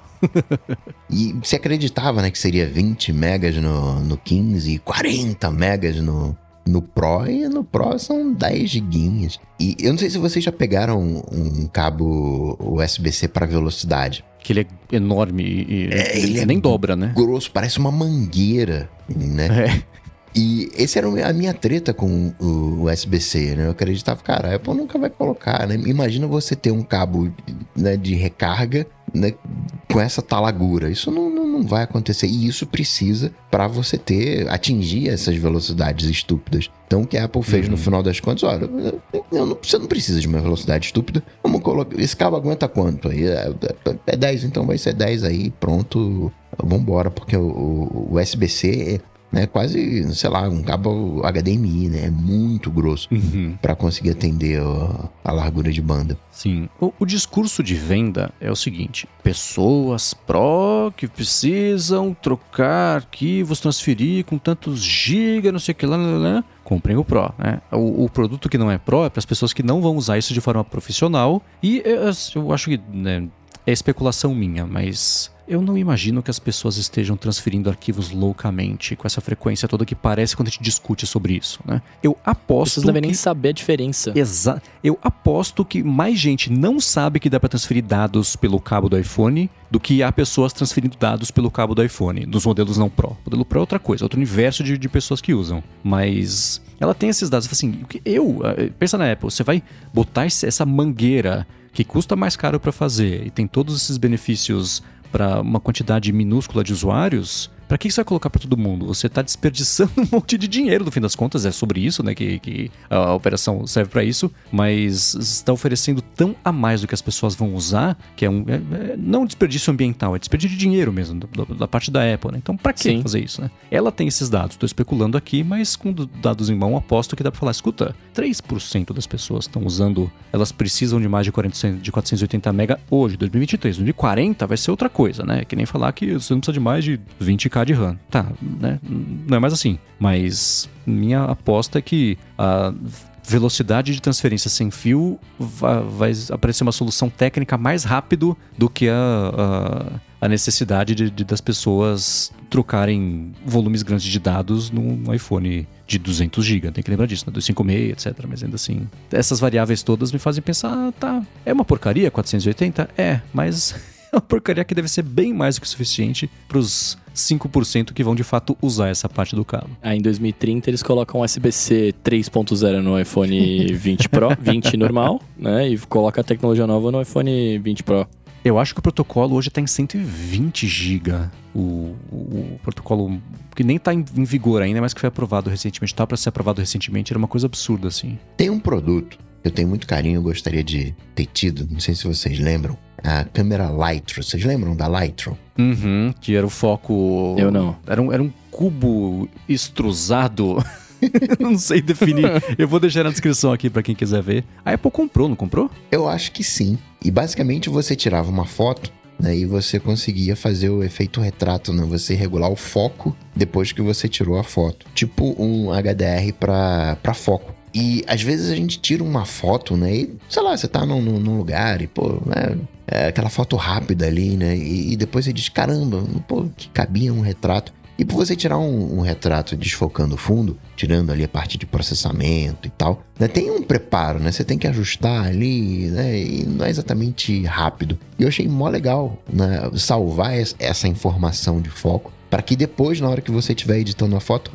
e você acreditava, né, que seria 20 megas no, no 15 e 40 megas no, no Pro e no Pro são 10 giguinhas. E eu não sei se vocês já pegaram um cabo USB-C para velocidade. Que ele é enorme e é, ele, ele nem é dobra, né? Grosso, parece uma mangueira, né? É. E esse era a minha treta com o USB-C, né? Eu acreditava, cara, a Apple nunca vai colocar, né? Imagina você ter um cabo né, de recarga né, com essa talagura. Isso não, não, não, vai acontecer. E isso precisa para você ter, atingir essas velocidades estúpidas. Então, o que a Apple fez uhum. no final das contas, olha, não, você não precisa de uma velocidade estúpida. Vamos colocar. Esse cabo aguenta quanto? Aí é, é, é 10, então vai ser 10 aí, pronto. Vambora, porque o, o USB-C né? Quase, sei lá, um cabo HDMI, né? É muito grosso uhum. para conseguir atender a, a, largura de banda. Sim. O, o, discurso de venda é o seguinte: pessoas Pro que precisam trocar arquivos, transferir com tantos gigas, não sei o que lá, lá, lá comprem o Pro. Né? O, o, produto que não é Pro é para as pessoas que não vão usar isso de forma profissional. E eu, eu acho que né, é especulação minha, mas eu não imagino que as pessoas estejam transferindo arquivos loucamente, com essa frequência toda que parece quando a gente discute sobre isso, né? Eu aposto. Vocês devem que... nem saber a diferença. Exato. Eu aposto que mais gente não sabe que dá para transferir dados pelo cabo do iPhone do que há pessoas transferindo dados pelo cabo do iPhone, dos modelos não Pro. O modelo Pro é outra coisa, outro universo de, de pessoas que usam. Mas ela tem esses dados. Assim, eu, eh, pensa na Apple, você vai botar essa mangueira que custa mais caro para fazer e tem todos esses benefícios para uma quantidade minúscula de usuários, para que você vai colocar para todo mundo? Você está desperdiçando um monte de dinheiro, no fim das contas, é sobre isso, né? Que, que a operação serve para isso, mas está oferecendo tão a mais do que as pessoas vão usar, que é um. É, é, não um desperdício ambiental, é desperdício de dinheiro mesmo, da, da parte da Apple, né? Então, para que fazer isso, né? Ela tem esses dados, estou especulando aqui, mas com dados em mão, aposto que dá para falar: escuta, 3% das pessoas estão usando, elas precisam de mais de, 40, de 480 mega hoje, 2023. 2040 vai ser outra coisa, né? Que nem falar que você não precisa de mais de 20 de RAM. Tá, né? Não é mais assim. Mas minha aposta é que a velocidade de transferência sem fio vai, vai aparecer uma solução técnica mais rápido do que a, a, a necessidade de, de, das pessoas trocarem volumes grandes de dados num iPhone de 200 GB. Tem que lembrar disso, né? 256, etc. Mas ainda assim, essas variáveis todas me fazem pensar, tá, é uma porcaria 480? É, mas é uma porcaria que deve ser bem mais do que suficiente para os 5% que vão de fato usar essa parte do cabo. Aí em 2030 eles colocam USB-C 3.0 no iPhone 20 Pro, 20 normal, né? E coloca a tecnologia nova no iPhone 20 Pro. Eu acho que o protocolo hoje está em 120 GB. O, o, o, protocolo que nem está em, em, vigor ainda, mas que foi aprovado recentemente. Tá para ser aprovado recentemente, era uma coisa absurda, assim. Tem um produto que eu tenho muito carinho, eu gostaria de ter tido, não sei se vocês lembram, a câmera Lightro. Vocês lembram da Lightro? Uhum, que era o foco. Eu não. Era um, era um cubo extrusado. não sei definir. Eu vou deixar na descrição aqui para quem quiser ver. A Apple comprou, não comprou? Eu acho que sim. E basicamente você tirava uma foto né, e você conseguia fazer o efeito retrato, né? Você regular o foco depois que você tirou a foto. Tipo um HDR para foco. E às vezes a gente tira uma foto, né? E, sei lá, você tá num, num lugar e, pô, né? É aquela foto rápida ali, né? E, e depois você diz, caramba, pô, que cabia um retrato. E para você tirar um, um, retrato desfocando o fundo, tirando ali a parte de processamento e tal, né, tem um preparo, né? Você tem que ajustar ali, né? E não é exatamente rápido. E eu achei mó legal, né? Salvar essa informação de foco para que depois, na hora que você estiver editando a foto,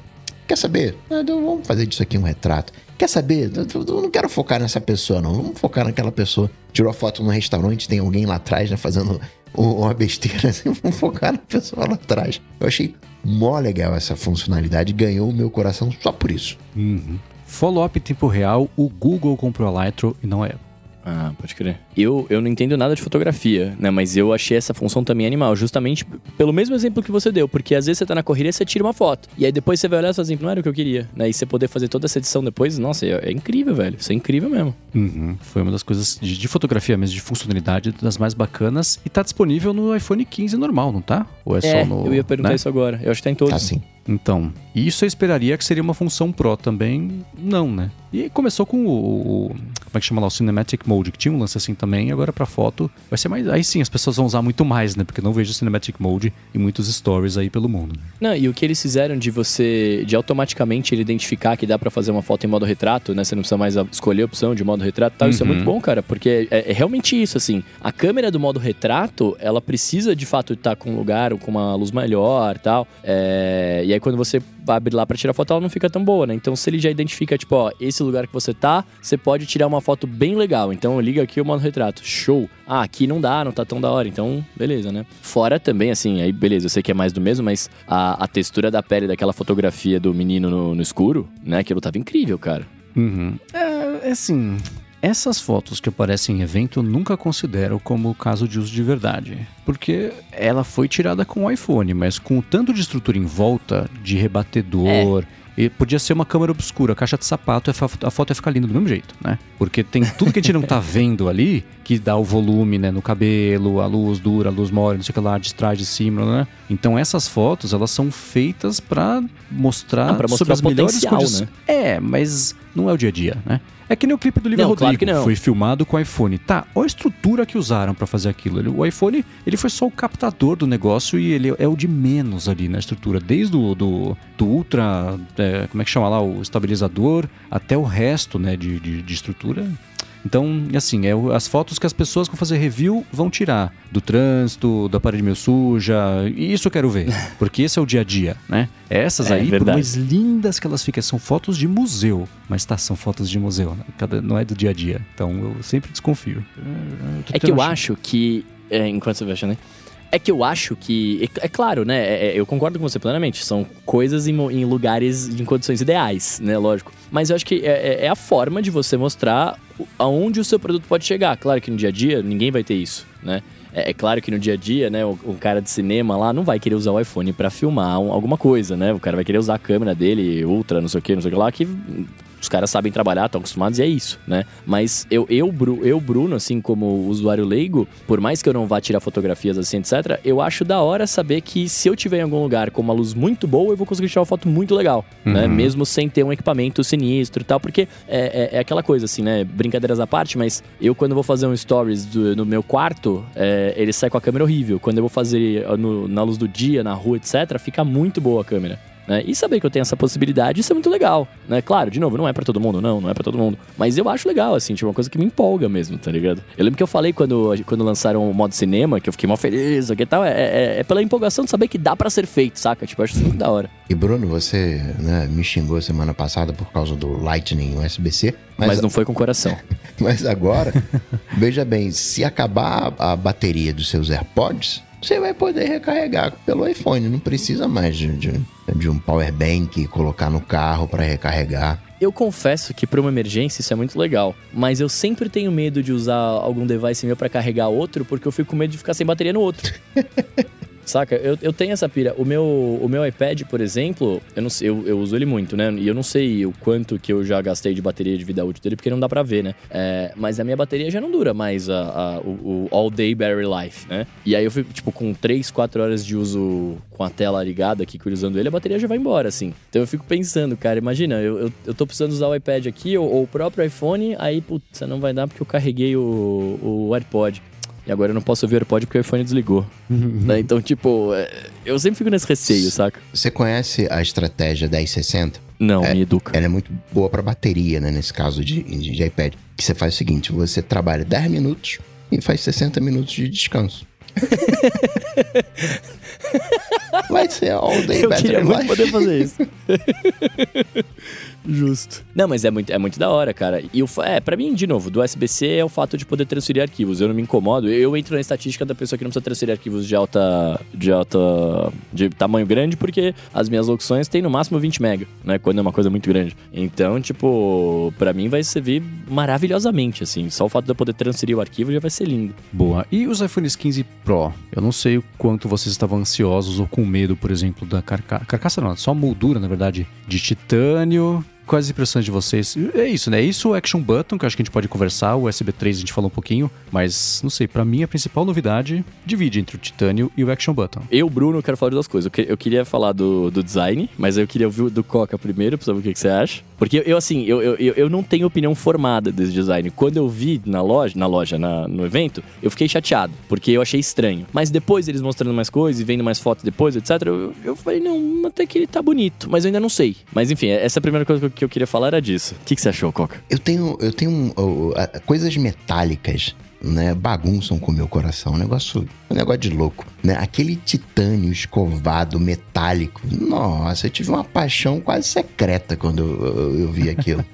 quer saber? Ah, então vamos fazer disso aqui um retrato. Quer saber? Eu não quero focar nessa pessoa, não. Vamos focar naquela pessoa. Tirou foto no restaurante, tem alguém lá atrás, né? Fazendo uma besteira, assim, vamos focar na pessoa lá atrás. Eu achei mó legal essa funcionalidade, ganhou o meu coração só por isso. Uhum. Follow-up em tempo real, o Google comprou a Lightroom e não é. Ah, pode crer. Eu, eu não entendo nada de fotografia, né? Mas eu achei essa função também animal, justamente pelo mesmo exemplo que você deu, porque às vezes você tá na corrida e você tira uma foto. E aí depois você vai olhar e fala assim, não era o que eu queria, né? E você poder fazer toda essa edição depois, nossa, é, é incrível, velho. Isso é incrível mesmo. Uhum. Foi uma das coisas de, de, fotografia mesmo, de funcionalidade, das mais bacanas. E tá disponível no iPhone 15 normal, não tá? Ou é, é só no. Eu ia perguntar né? isso agora. Eu acho que tá em todos. Tá sim. Então, isso eu esperaria que seria uma função Pro também, não, né? E começou com o, o, como é que chama lá, o Cinematic Mode, que tinha um lance assim também, agora para foto vai ser mais, aí sim as pessoas vão usar muito mais, né? Porque não vejo Cinematic Mode em muitos stories aí pelo mundo. Né? Não, e o que eles fizeram de você, de automaticamente ele identificar que dá para fazer uma foto em modo retrato, né? Você não precisa mais escolher a opção de modo retrato, tal, uhum. isso é muito uhum. bom, cara, porque é, é, realmente isso, assim. A câmera do modo retrato, ela precisa de fato estar com um lugar com uma luz melhor, tal. É, e aí quando você abre lá para tirar foto, ela não fica tão boa, né? Então, se ele já identifica, tipo, ó, esse lugar que você tá, você pode tirar uma foto bem legal. Então, liga aqui o modo retrato. Show. Ah, aqui não dá, não tá tão da hora. Então, beleza, né? Fora também, assim, aí beleza, eu sei que é mais do mesmo, mas a, a textura da pele daquela fotografia do menino no, no escuro, né? Aquilo tava incrível, cara. Uhum. É, é assim, essas fotos que aparecem em evento eu nunca considero como caso de uso de verdade, porque ela foi tirada com o iPhone, mas com o tanto de estrutura em volta, de rebatedor, é. E podia ser uma câmera obscura, caixa de sapato, a foto ia ficar linda do mesmo jeito, né? Porque tem tudo que a gente não tá vendo ali, que dá o volume, né, no cabelo, a luz dura, a luz mole, não sei o que lá, de trás, de cima, né? Então essas fotos, elas são feitas para mostrar, ah, pra mostrar sobre as melhores condições. Né? É, mas não é o dia a dia, né? É que nem o clipe do Lívia Rodrigo, claro foi filmado com o iPhone. Tá, olha a estrutura que usaram para fazer aquilo. O iPhone, ele foi só o captador do negócio e ele é o de menos ali na estrutura. Desde o do, do Ultra, é, como é que chama lá, o estabilizador, até o resto, né, de, de, de estrutura então, assim, é as fotos que as pessoas que vão fazer review vão tirar do trânsito, da parede meio suja. E isso eu quero ver, porque esse é o dia a dia, né? Essas é, aí, por mais lindas que elas ficam, são fotos de museu. Mas tá, são fotos de museu, né? Cada, não é do dia a dia. Então eu sempre desconfio. é que eu acho que, é, enquanto você vai achando, né? É que eu acho que. É, é claro, né? É, é, eu concordo com você plenamente. São coisas em, em, lugares, em condições ideais, né? Lógico. Mas eu acho que é, é, é, a forma de você mostrar aonde o seu produto pode chegar. Claro que no dia a dia ninguém vai ter isso, né? É, é claro que no dia a dia, né, o, o, cara de cinema lá não vai querer usar o iPhone para filmar um, alguma coisa, né? O cara vai querer usar a câmera dele, ultra, não sei o que, não sei o que lá, que os caras sabem trabalhar, estão acostumados e é isso, né? Mas eu, eu, eu, Bruno, assim, como usuário leigo, por mais que eu não vá tirar fotografias assim, etc., eu acho da hora saber que se eu tiver em algum lugar com uma luz muito boa, eu vou conseguir tirar uma foto muito legal, né? uhum. né? Mesmo sem ter um equipamento sinistro e tal, porque é, é, é, aquela coisa, assim, né? Brincadeiras à parte, mas eu, quando vou fazer um stories do, no meu quarto, é, ele sai com a câmera horrível. Quando eu vou fazer no, na luz do dia, na rua, etc., fica muito boa a câmera. Né? E saber que eu tenho essa possibilidade, isso é muito legal, né? Claro, de novo, não é para todo mundo, não, não é para todo mundo. Mas eu acho legal, assim, tipo, uma coisa que me empolga mesmo, tá ligado? Eu lembro que eu falei quando, quando lançaram o modo cinema, que eu fiquei mal feliz, que tal, é, é, é, pela empolgação de saber que dá para ser feito, saca? Tipo, eu acho isso muito da hora. E Bruno, você né, me xingou semana passada por causa do Lightning USB-C. Mas, mas não foi com coração. mas agora, veja bem, se acabar a bateria dos seus AirPods, você vai poder recarregar pelo iPhone. Não precisa mais de, de, de um power bank colocar no carro para recarregar. Eu confesso que para uma emergência isso é muito legal, mas eu sempre tenho medo de usar algum device meu para carregar outro, porque eu fico com medo de ficar sem bateria no outro. Saca? Eu, eu tenho essa pira. O meu, o meu iPad, por exemplo, eu, não eu, eu uso ele muito, né? E eu não sei o quanto que eu já gastei de bateria de vida útil dele, porque não dá pra ver, né? É, mas a minha bateria já não dura mais a, a o, o, All Day Battery Life, né? E aí eu fico, tipo, com 3, 4 horas de uso com a tela ligada aqui, usando ele, a bateria já vai embora, assim. Então eu fico pensando, cara, imagina, eu, eu, eu tô precisando usar o iPad aqui ou, ou o próprio iPhone, aí, putz, não vai dar porque eu carreguei o, o AirPod. E agora eu não posso ouvir o AirPod porque o iPhone desligou. né? Então, tipo, é, eu sempre fico nesse receio, saca? Você conhece a estratégia 1060? Não, É, me educa. Ela é muito boa para bateria, né? Nesse caso de, de, de iPad. Que você faz o seguinte: você trabalha 10 minutos e faz 60 minutos de descanso. Vai ser all day Eu queria muito life. poder fazer isso. Justo. Não, mas é muito, é muito da hora, cara. E o, é, pra mim, de novo, do USB-C é o fato de poder transferir arquivos. Eu não me incomodo. Eu entro na estatística da pessoa que não precisa transferir arquivos de alta. de alta. de tamanho grande, porque as minhas locuções têm no máximo 20 mega, né? Quando é uma coisa muito grande. Então, tipo, pra mim vai servir maravilhosamente, assim. Só o fato de eu poder transferir o arquivo já vai ser lindo. Boa. E os iPhones 15 Pro? Eu não sei o quanto vocês estavam ansiosos ou com medo, por exemplo, da carcaça. Carcaça não, só a moldura, na verdade, de titânio. Quais as impressões de vocês? É isso, né? Isso o Action Button, que acho que a gente pode conversar. O USB 3 a gente falou um pouquinho. Mas, não sei, pra mim a principal novidade divide entre o titânio e o Action Button. Eu, Bruno, quero falar de duas coisas. Eu, que- eu queria falar do, do design, mas eu queria ouvir do Coca primeiro, pra saber o que, que você acha. Porque eu, assim, eu, eu eu não tenho opinião formada desse design. Quando eu vi na loja, na loja, na- no evento, eu fiquei chateado, porque eu achei estranho. Mas depois eles mostrando mais coisas e vendo mais fotos depois, etc., eu, eu falei, não, até que ele tá bonito, mas eu ainda não sei. Mas enfim, essa é a primeira coisa que eu, que eu queria falar era disso. O que, que você achou, Coca? Eu tenho, eu tenho oh, ah, coisas metálicas, né? Bagunçam com o meu coração. Um negócio, um negócio de louco, né? Aquele titânio escovado, metálico. Nossa, eu tive uma paixão quase secreta quando eu, eu- eu vi aquilo.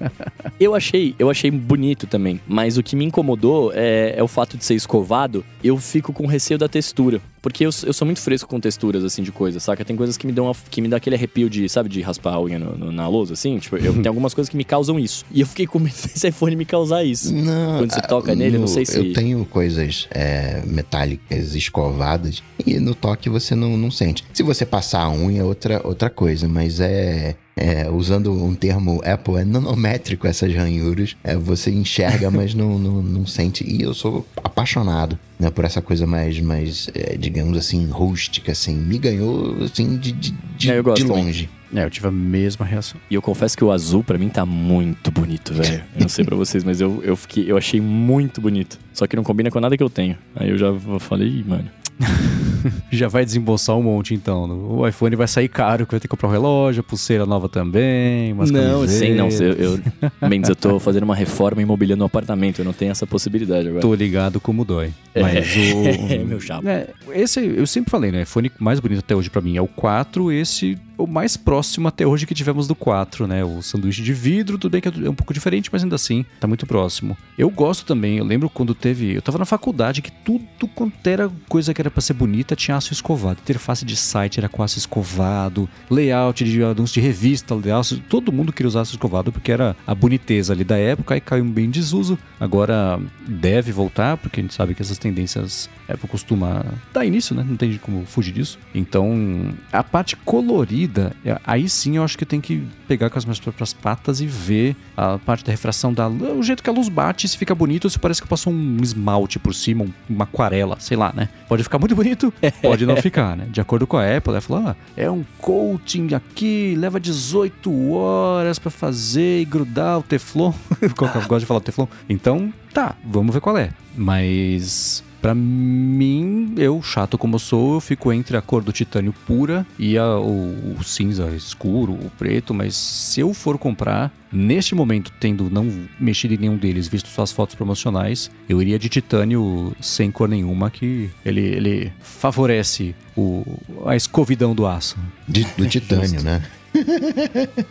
Eu achei, eu achei bonito também, mas o que me incomodou é, é o fato de ser escovado. Eu fico com receio da textura, porque eu, eu sou muito fresco com texturas assim de coisas, saca? Tem coisas que me dão uma- que me dá aquele arrepio de, sabe, de raspar a unha no- no- na lousa, assim. Tipo, eu, tem algumas coisas que me causam isso. E eu fiquei com medo desse iPhone me causar isso. Não, Quando você ah, toca nele, eu não sei se- Eu tenho coisas é, metálicas escovadas e no toque você não, não sente. Se você passar a unha, é outra, outra coisa, mas é. É, usando um termo Apple, é nanométrico essas ranhuras. É, você enxerga, mas não, não, não sente. E eu sou apaixonado né, por essa coisa mais, mais é, digamos assim, rústica. Assim. Me ganhou assim, de, de, de, É, eu gosto de também. longe. É, eu tive a mesma reação. E eu confesso que o azul pra mim tá muito bonito, velho. Eu não sei pra vocês, mas eu, eu, fiquei, eu achei muito bonito. Só que não combina com nada que eu tenho. Aí eu já falei, "Ih, mano. Já vai desembolsar um monte, então. O iPhone vai sair caro, que vai ter que comprar um relógio, pulseira nova também, umas não, sim, não. camisetas. Eu, eu, Mendes, eu tô fazendo uma reforma imobiliando um apartamento. Eu não tenho essa possibilidade agora. Tô ligado como dói. Mas o. É, meu chapa. É, esse, eu sempre falei, né? O iPhone mais bonito até hoje pra mim é o 4. Esse, o mais próximo até hoje que tivemos do 4, né? O sanduíche de vidro, tudo bem que é um pouco diferente, mas ainda assim, tá muito próximo. Eu gosto também, eu lembro quando teve. Eu tava na faculdade que tudo quanto era coisa que era pra ser bonita tinha aço escovado. Interface de site era com aço escovado, layout de anúncio de revista, layout, todo mundo queria usar aço escovado porque era a boniteza ali da época e caiu bem em desuso. Agora deve voltar, porque a gente sabe que essas tendências Apple costuma dar início, né? Não tem como fugir disso. Então, a parte colorida, é- aí sim eu acho que tem que pegar com as minhas próprias patas e ver a parte da refração da luz, o jeito que a luz bate, se fica bonito ou se parece que passou um esmalte por cima, um- uma aquarela, sei lá, né? Pode ficar muito bonito, pode não ficar, né? De acordo com a Apple, ela falou: ah, é um coating aqui, leva 18 horas pra fazer e grudar o Teflon. Eu gosto de falar Teflon. Então, tá, vamos ver qual é. Mas Pra mim, eu, chato como eu sou, eu fico entre a cor do titânio pura e a- o, o cinza escuro, o preto, mas se eu for comprar, neste momento, tendo não mexido em nenhum deles, visto só as fotos promocionais, eu iria de titânio sem cor nenhuma, que ele, ele favorece o, a escovidão do aço. De- do titânio, né?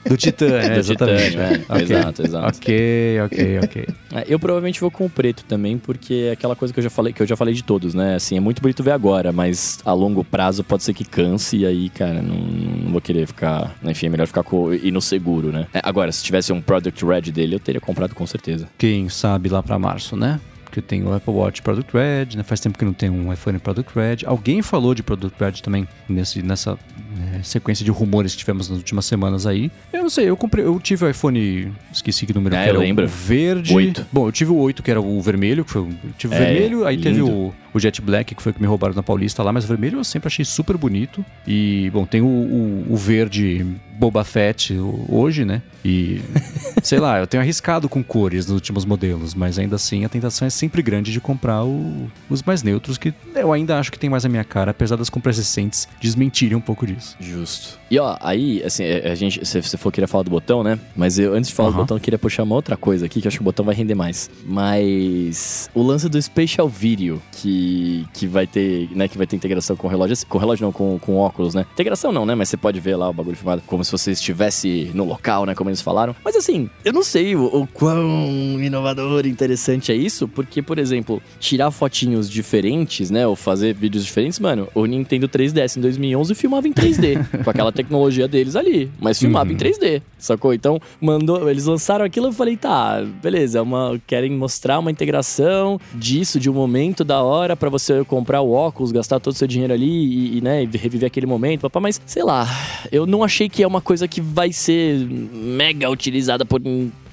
Do titânio, é, Do exatamente. titânio, é. Ok. Exato, exato. Ok, ok, ok. É, Eu provavelmente vou com o preto também, porque é aquela coisa que eu já falei, que eu já falei de todos, né? Assim, é muito bonito ver agora, mas a longo prazo pode ser que canse e aí, cara, não, não vou querer ficar. Enfim, é melhor ficar com ir no seguro, né? É, agora, se tivesse um product red dele, eu teria comprado com certeza. Quem sabe lá pra março, né? Porque tem o Apple Watch Product Red, né? Faz tempo que não tem um iPhone Product Red. Alguém falou de Product Red também nesse, nessa né, sequência de rumores que tivemos nas últimas semanas aí. Eu não sei, eu comprei, eu tive o iPhone, esqueci que número É, que era eu lembro. o verde. 8. Bom, eu tive o 8 que era o vermelho, que foi, o- tive o É, vermelho, aí teve lindo. o, o Jet Black, que foi o que me roubaram na Paulista lá, mas o vermelho eu sempre achei super bonito. E, bom, tem o, o, o verde Boba Fett o- hoje, né? E, sei lá, eu tenho arriscado com cores nos últimos modelos, mas ainda assim a tentação é sempre grande de comprar o- os mais neutros, que eu ainda acho que tem mais a minha cara, apesar das compras recentes desmentirem um pouco disso. Justo. E ó, aí, assim, é, a gente, você você falou que queria falar do botão, né? Mas eu, antes de falar do Aham. botão, eu queria puxar uma outra coisa aqui, que eu acho que o botão vai render mais. Mas o lance do Spatial Video, que, que vai ter, né, que vai ter integração com o relógio, com o relógio não, com, com óculos, né? Integração não, né? Mas você pode ver lá o bagulho filmado como se você estivesse no local, né? Como eles falaram. Mas assim, eu não sei o, o quão inovador e interessante é isso, porque, por exemplo, tirar fotinhos diferentes, né? Ou fazer vídeos diferentes, mano, o Nintendo 3DS em 2011 filmava em 3D, com aquela tecnologia deles ali, mas filmava Uhum. em 3D, sacou? Então, mandou, eles lançaram aquilo, eu falei, tá, beleza, é uma, querem mostrar uma integração disso, de um momento da hora pra você comprar o óculos, gastar todo o seu dinheiro ali e, e, né, e reviver aquele momento, papá, mas sei lá, eu não achei que é uma coisa que vai ser mega utilizada por,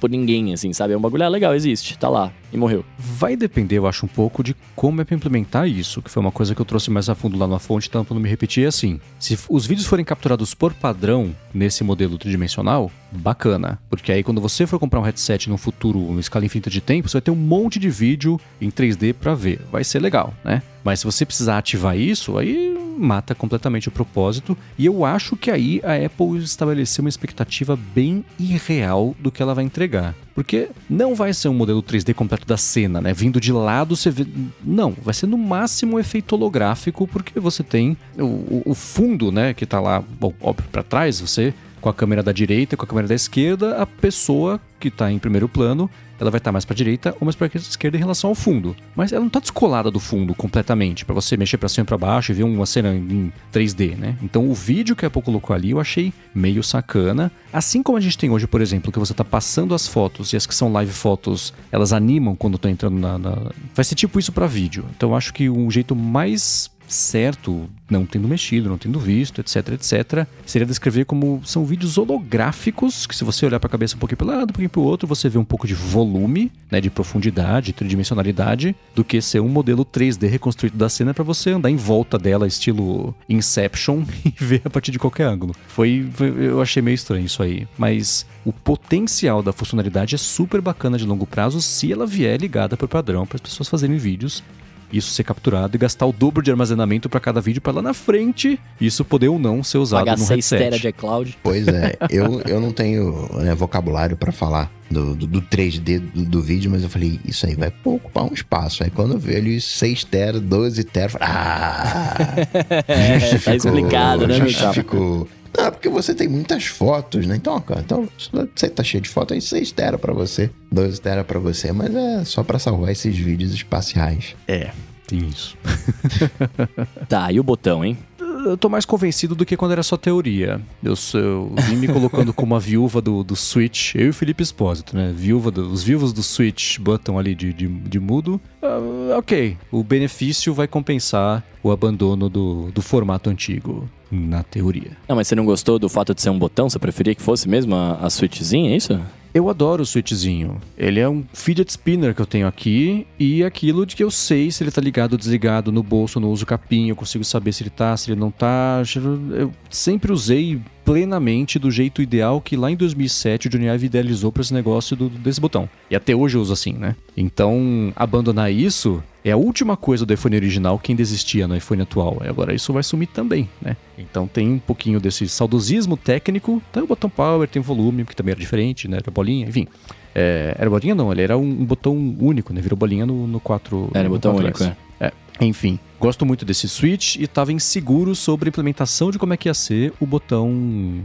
por ninguém, assim, sabe? É um bagulho ah, legal, existe, tá lá, e morreu. Vai depender, eu acho, um pouco de como é pra implementar isso, que foi uma coisa que eu trouxe mais a fundo lá na fonte, então pra não me repetir, é assim. Se os vídeos forem capturados por padrão nesse modelo tridimensional, bacana. Porque aí quando você for comprar um headset no futuro, em escala infinita de tempo, você vai ter um monte de vídeo em 3D pra ver. Vai ser legal, né? Mas se você precisar ativar isso, aí mata completamente o propósito. E eu acho que aí a Apple estabeleceu uma expectativa bem irreal do que ela vai entregar. Porque não vai ser um modelo 3D completo da cena, né? Vindo de lado, você vê. Não, vai ser no máximo um efeito holográfico, porque você tem o, o- fundo, né? Que tá lá, bom, óbvio, pra trás, você. Com a câmera da direita e com a câmera da esquerda, a pessoa que tá em primeiro plano, ela vai estar mais pra direita ou mais pra esquerda em relação ao fundo. Mas ela não tá descolada do fundo completamente, pra você mexer pra cima e pra baixo e ver uma cena em 3D, né? Então o vídeo que a Apple colocou ali eu achei meio sacana. Assim como a gente tem hoje, por exemplo, que você tá passando as fotos e as que são live fotos, elas animam quando estão entrando na, na- Vai ser tipo isso pra vídeo. Então eu acho que um jeito mais certo, não tendo mexido, não tendo visto, etc, etc, seria descrever como são vídeos holográficos, que se você olhar pra cabeça um pouquinho pro lado, um pouquinho pro outro, você vê um pouco de volume, né, de profundidade, tridimensionalidade, do que ser um modelo 3D reconstruído da cena pra você andar em volta dela, estilo Inception, e ver a partir de qualquer ângulo. Foi, foi- eu achei meio estranho isso aí, mas o potencial da funcionalidade é super bacana de longo prazo se ela vier ligada por padrão para as pessoas fazerem vídeos isso ser capturado e gastar o dobro de armazenamento para cada vídeo para lá na frente isso poder ou não ser usado Pagar no 6 tera headset. de iCloud. Pois é, eu, eu não tenho né, vocabulário pra falar do, do, do 3D do, do vídeo, mas eu falei, isso aí vai ocupar um espaço. Aí quando eu ali 6 tera, 12 tera, eu falei, ah! É, tá justificou, explicado, né, meu chapa? Não, porque você tem muitas fotos, né? Então, cara, então você tá cheio de fotos, aí 6 tera pra você, 12 tera pra você, mas é só pra salvar esses vídeos espaciais. É, tem isso. Tá, e o botão, hein? Eu tô mais convencido do que quando era só teoria. Eu, sou, eu vim me colocando como a viúva do, do Switch, eu e o Felipe Espósito, né? Viúva do- os vivos do Switch button ali de, de, de mudo. Ah, ok, o benefício vai compensar o abandono do, do formato antigo, na teoria. Não, mas você não gostou do fato de ser um botão? Você preferia que fosse mesmo a, a switchzinha, é isso? Eu adoro o Switchzinho. Ele é um fidget spinner que eu tenho aqui e aquilo de que eu sei se ele tá ligado ou desligado no bolso, no uso capim, eu consigo saber se ele tá, se ele não tá. Eu sempre usei plenamente do jeito ideal que lá em 2007 o Johnny Ive idealizou para esse negócio do, desse botão. E até hoje eu uso assim, né? Então, abandonar isso é a última coisa do iPhone original que ainda existia no iPhone atual. E agora isso vai sumir também, né? Então tem um pouquinho desse saudosismo técnico. Tem o botão power, tem o volume, que também era diferente, né? Era bolinha, enfim. É, era bolinha não, ele era um, botão único, né? Virou bolinha no, no 4. Era no botão 4S. único, é. É, enfim, gosto muito desse switch e estava inseguro sobre a implementação de como é que ia ser o botão,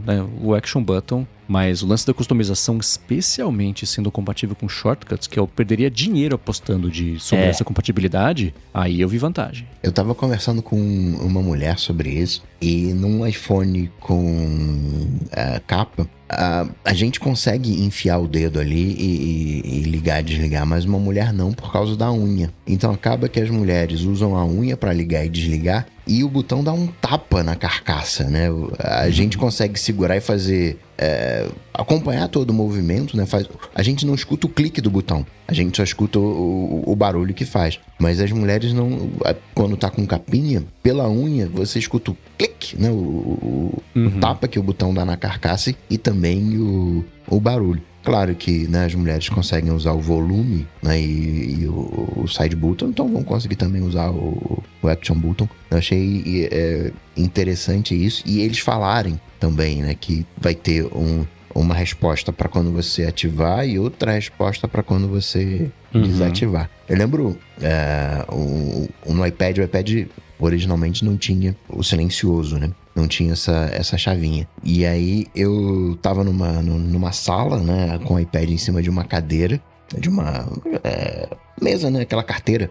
né, o action button, mas o lance da customização, especialmente sendo compatível com shortcuts, que eu perderia dinheiro apostando de sobre É. essa compatibilidade, aí eu vi vantagem. Eu tava conversando com uma mulher sobre isso e num iPhone com eh, capa, a, a gente consegue enfiar o dedo ali e, e- e ligar e desligar, mas uma mulher não por causa da unha. Então acaba que as mulheres usam a unha para ligar e desligar e o botão dá um tapa na carcaça, né? A gente consegue segurar e fazer é, acompanhar todo o movimento, né? Faz, a gente não escuta o clique do botão, a gente só escuta o, o, o barulho que faz. Mas as mulheres não, quando tá com capinha, pela unha você escuta o clique, né? O, o, uhum. tapa que o botão dá na carcaça e também o, o barulho. Claro que né, as mulheres conseguem usar o volume né, e, e o, o, side button, então vão conseguir também usar o, o action button. Eu achei é, interessante isso e eles falarem também né, que vai ter um, uma resposta para quando você ativar e outra resposta para quando você uhum. desativar. Eu lembro é, o, no iPad, o iPad originalmente não tinha o silencioso, né? Não tinha essa, essa chavinha. E aí eu tava numa, numa sala, né? Com o iPad em cima de uma cadeira, de uma é, mesa, né? Aquela carteira.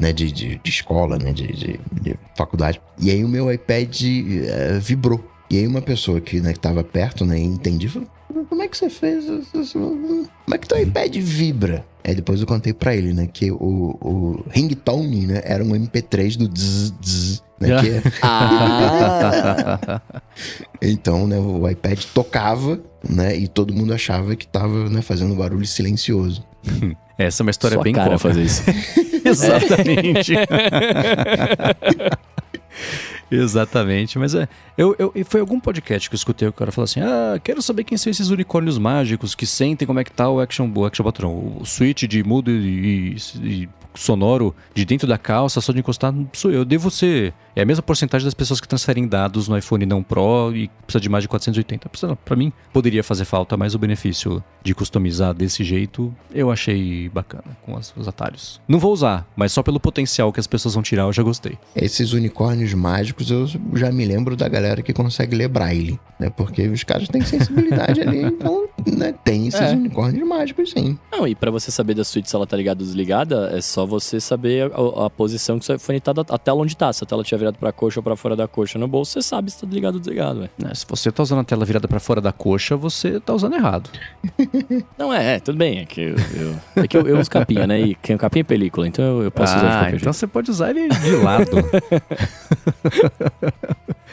Né, de, de, de escola, né, de, de, de, faculdade. E aí o meu iPad é, vibrou. E aí uma pessoa que, né, que tava perto, né, entendi, falou, como é que você fez? Como é que teu iPad vibra? Aí depois eu contei pra ele, né, que o, o ringtone, né, era um MP3 do zzz, zzz né, que é... ah. então, né, o iPad tocava, né, e todo mundo achava que tava, né, fazendo barulho silencioso. Essa é uma história Sua bem cara fazer isso. Exatamente. Exatamente, mas é. Eu, eu, foi algum podcast que eu escutei o cara falou assim: Ah, quero saber quem são esses unicórnios mágicos que sentem como é que tá o Action, o action Button. O switch de mudo e, e, sonoro de dentro da calça, só de encostar, sou eu. Devo ser. É a mesma porcentagem das pessoas que transferem dados no iPhone não Pro e precisa de mais de 480. Para mim, poderia fazer falta, mas o benefício de customizar desse jeito eu achei bacana com os, os atalhos. Não vou usar, mas só pelo potencial que as pessoas vão tirar eu já gostei. Esses unicórnios mágicos eu já me lembro da galera que consegue ler braille, né? Porque os caras têm sensibilidade ali, então né, tem esses é. unicórnios mágicos sim. Não, e para você saber da suíte se ela tá ligada ou desligada, é só você saber a, a posição que seu iPhone tá, a tela onde tá. Se a tela tiver virada pra coxa ou pra fora da coxa no bolso, você sabe se tá ligado ou desligado, ué. É, se você tá usando a tela virada pra fora da coxa, você tá usando errado. Não, é, é, tudo bem. É que eu, eu é que eu, eu uso capinha, né? E quem capinha é película, então eu, eu posso ah, usar de qualquer então jeito. você pode usar ele de lado.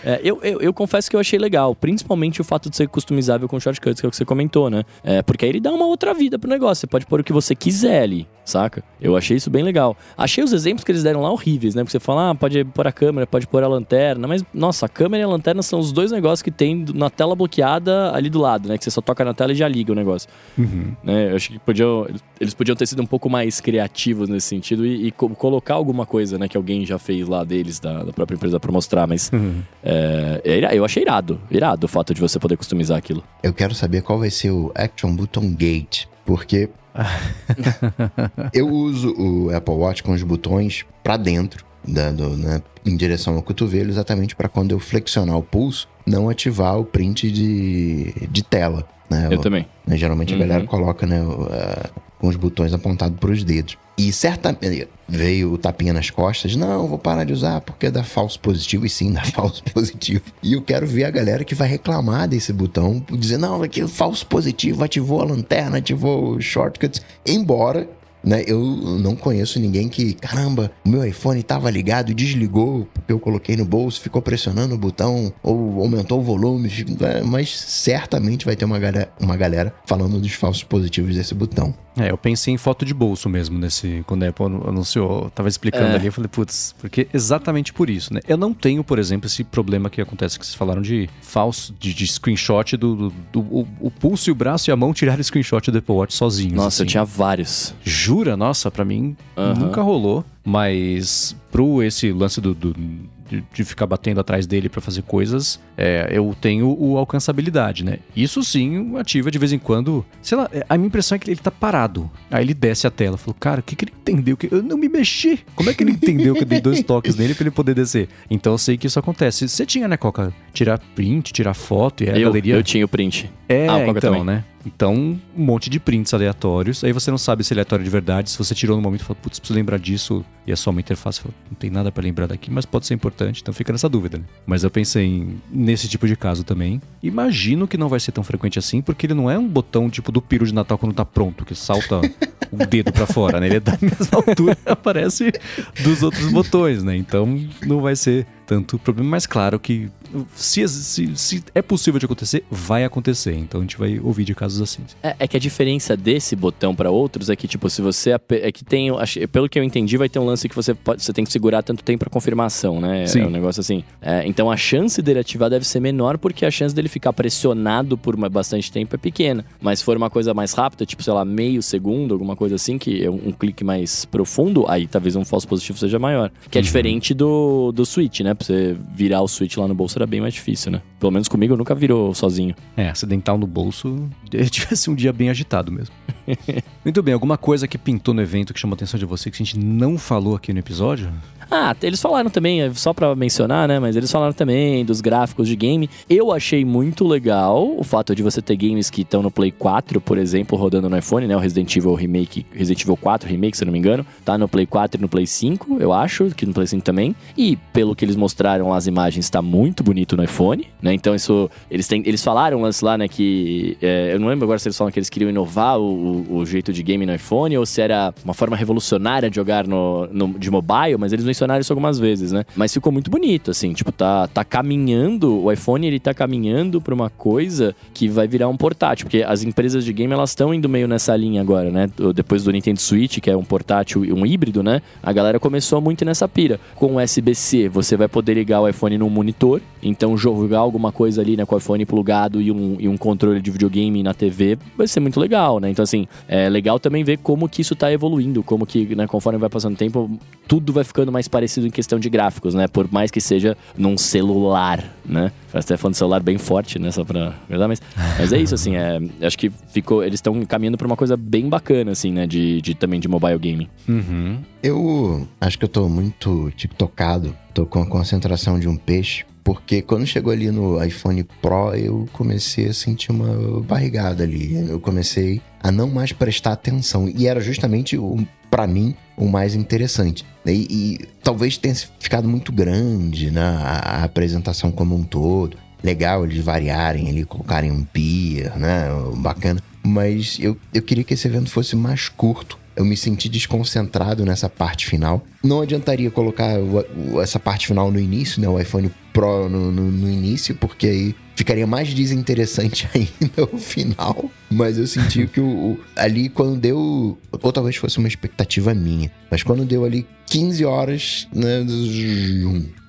É, eu, eu, eu, confesso que eu achei legal, principalmente o fato de ser customizável com shortcuts, que é o que você comentou, né? É, porque aí ele dá uma outra vida pro negócio. Você pode pôr o que você quiser ali, saca? Eu achei isso bem legal. Achei os exemplos que eles deram lá horríveis, né? Porque você fala, ah, pode pôr a câmera, pode pôr a lanterna, mas, nossa, a câmera e a lanterna são os dois negócios que tem na tela bloqueada ali do lado, né? Que você só toca na tela e já liga o negócio. Uhum. Né? Eu acho que podiam, eles podiam ter sido um pouco mais criativos nesse sentido e, e co colocar alguma coisa, né? Que alguém já fez lá deles, da, da própria empresa, pra mostrar, mas uhum. é, é, eu achei irado, irado o fato de você poder customizar aquilo. Eu quero saber qual vai ser o Action Button Gate, porque eu uso o Apple Watch com os botões para dentro, dando, né, em direção ao cotovelo, exatamente para quando eu flexionar o pulso, não ativar o print de, de tela. Né? Eu, também. Né, geralmente uhum. a galera coloca né, com os botões apontados para os dedos. E certamente veio o tapinha nas costas. Não, vou parar de usar porque dá falso positivo. E sim, dá falso positivo. E eu quero ver a galera que vai reclamar desse botão, dizer, não, aqui é falso positivo, ativou a lanterna, ativou o shortcuts. Embora né? Eu não conheço ninguém que, caramba, o meu iPhone estava ligado e desligou porque eu coloquei no bolso, ficou pressionando o botão ou aumentou o volume, é, mas certamente vai ter uma galera, uma galera falando dos falsos positivos desse botão. É, eu pensei em foto de bolso mesmo nesse quando a Apple anunciou, tava explicando é. ali, eu falei, putz, porque exatamente por isso, né? Eu não tenho, por exemplo, esse problema que acontece que vocês falaram de falso, de, de screenshot do, do, do o, o, pulso e o braço e a mão tirar screenshot do Apple Watch sozinhos. Nossa, assim. eu tinha vários. Jura? Nossa, para mim uhum. nunca rolou. Mas pro esse lance do, do de, de, ficar batendo atrás dele para fazer coisas, é, eu tenho o alcançabilidade, né? Isso sim ativa de vez em quando. Sei lá, a minha impressão é que ele tá parado. Aí ele desce a tela. Falou, cara, o que, que ele entendeu? Que eu não me mexi. Como é que ele entendeu que eu dei dois toques nele pra ele poder descer? Então eu sei que isso acontece. Você tinha, né, Coca? Tirar print, tirar foto e a eu, galeria. Eu tinha o print. É, ah, então, também. né? Então, um monte de prints aleatórios. Aí você não sabe se é aleatório de verdade. Se você tirou no momento e fala, putz, preciso lembrar disso. E é só uma interface. Fala, não tem nada para lembrar daqui, mas pode ser importante. Então fica nessa dúvida, né? Mas eu pensei nesse tipo de caso também. Imagino que não vai ser tão frequente assim, porque ele não é um botão tipo do piro de Natal quando tá pronto, que salta o dedo para fora, né? Ele é da mesma altura aparece dos outros botões, né? Então não vai ser tanto problema, mas claro que se, se, se, é possível de acontecer, vai acontecer. Então a gente vai ouvir de casos assim. É, é que a diferença desse botão para outros é que, tipo, se você. É que tem. Pelo que eu entendi, vai ter um lance que você, pode, você tem que segurar tanto tempo para confirmação, né? Sim. É um negócio assim. É, então a chance dele ativar deve ser menor, porque a chance dele ficar pressionado por uma, bastante tempo é pequena. Mas se for uma coisa mais rápida, tipo, sei lá, meio segundo, alguma coisa assim, que é um, um clique mais profundo, aí talvez um falso positivo seja maior. Que é uhum. diferente do, do Switch, né? Pra você virar o Switch lá no bolso bem mais difícil, né? Pelo menos comigo nunca virou sozinho. É, acidental no bolso, tivesse um dia bem agitado mesmo. Muito bem, alguma coisa que pintou no evento que chamou a atenção de você que a gente não falou aqui no episódio? Ah, eles falaram também, é, só para mencionar, né? Mas eles falaram também dos gráficos de game. Eu achei muito legal o fato de você ter games que estão no Play 4, por exemplo, rodando no iPhone, né? O Resident Evil Remake, Resident Evil 4 Remake, se eu não me engano, tá no Play 4 e no Play 5, eu acho, que no Play 5 também. E pelo que eles mostraram as imagens, tá muito bonito no iPhone, né? Então isso, eles têm, eles falaram lance lá, né? Que é, eu não lembro agora se eles falam que eles queriam inovar o, o, jeito de game no iPhone ou se era uma forma revolucionária de jogar no, no de mobile, mas eles mencionaram isso algumas vezes, né? Mas ficou muito bonito, assim, tipo, tá, tá caminhando, o iPhone ele tá caminhando pra uma coisa que vai virar um portátil, porque as empresas de game elas estão indo meio nessa linha agora, né? Depois do Nintendo Switch, que é um portátil, um híbrido, né? A galera começou muito nessa pira. Com USB-C, você vai poder ligar o iPhone num monitor, então jogar alguma coisa ali, né, com o iPhone plugado e um, e um controle de videogame na TV vai ser muito legal, né? Então, assim, é legal também ver como que isso tá evoluindo, como que, né, conforme vai passando o tempo, tudo vai ficando mais parecido em questão de gráficos, né? Por mais que seja num celular, né? Faz até falando de celular bem forte, né? Só pra verdade, mas, mas é isso, assim, é, acho que ficou, eles estão caminhando pra uma coisa bem bacana, assim, né? De, de também de mobile gaming. Uhum. Eu acho que eu tô muito tiktokado, tô com a concentração de um peixe. Porque quando chegou ali no iPhone Pro, eu comecei a sentir uma barrigada ali. Eu comecei a não mais prestar atenção. E era justamente, para mim, o mais interessante. E, e, talvez tenha ficado muito grande né, a, a, apresentação como um todo. Legal eles variarem ali, colocarem um pier, né? Bacana. Mas eu, eu queria que esse evento fosse mais curto eu me senti desconcentrado nessa parte final. Não adiantaria colocar o, essa parte final no início, né? O iPhone Pro no, no, no, início, porque aí ficaria mais desinteressante ainda o final. Mas eu senti que o, o, ali quando deu. Ou talvez fosse uma expectativa minha. Mas quando deu ali 15 horas, né?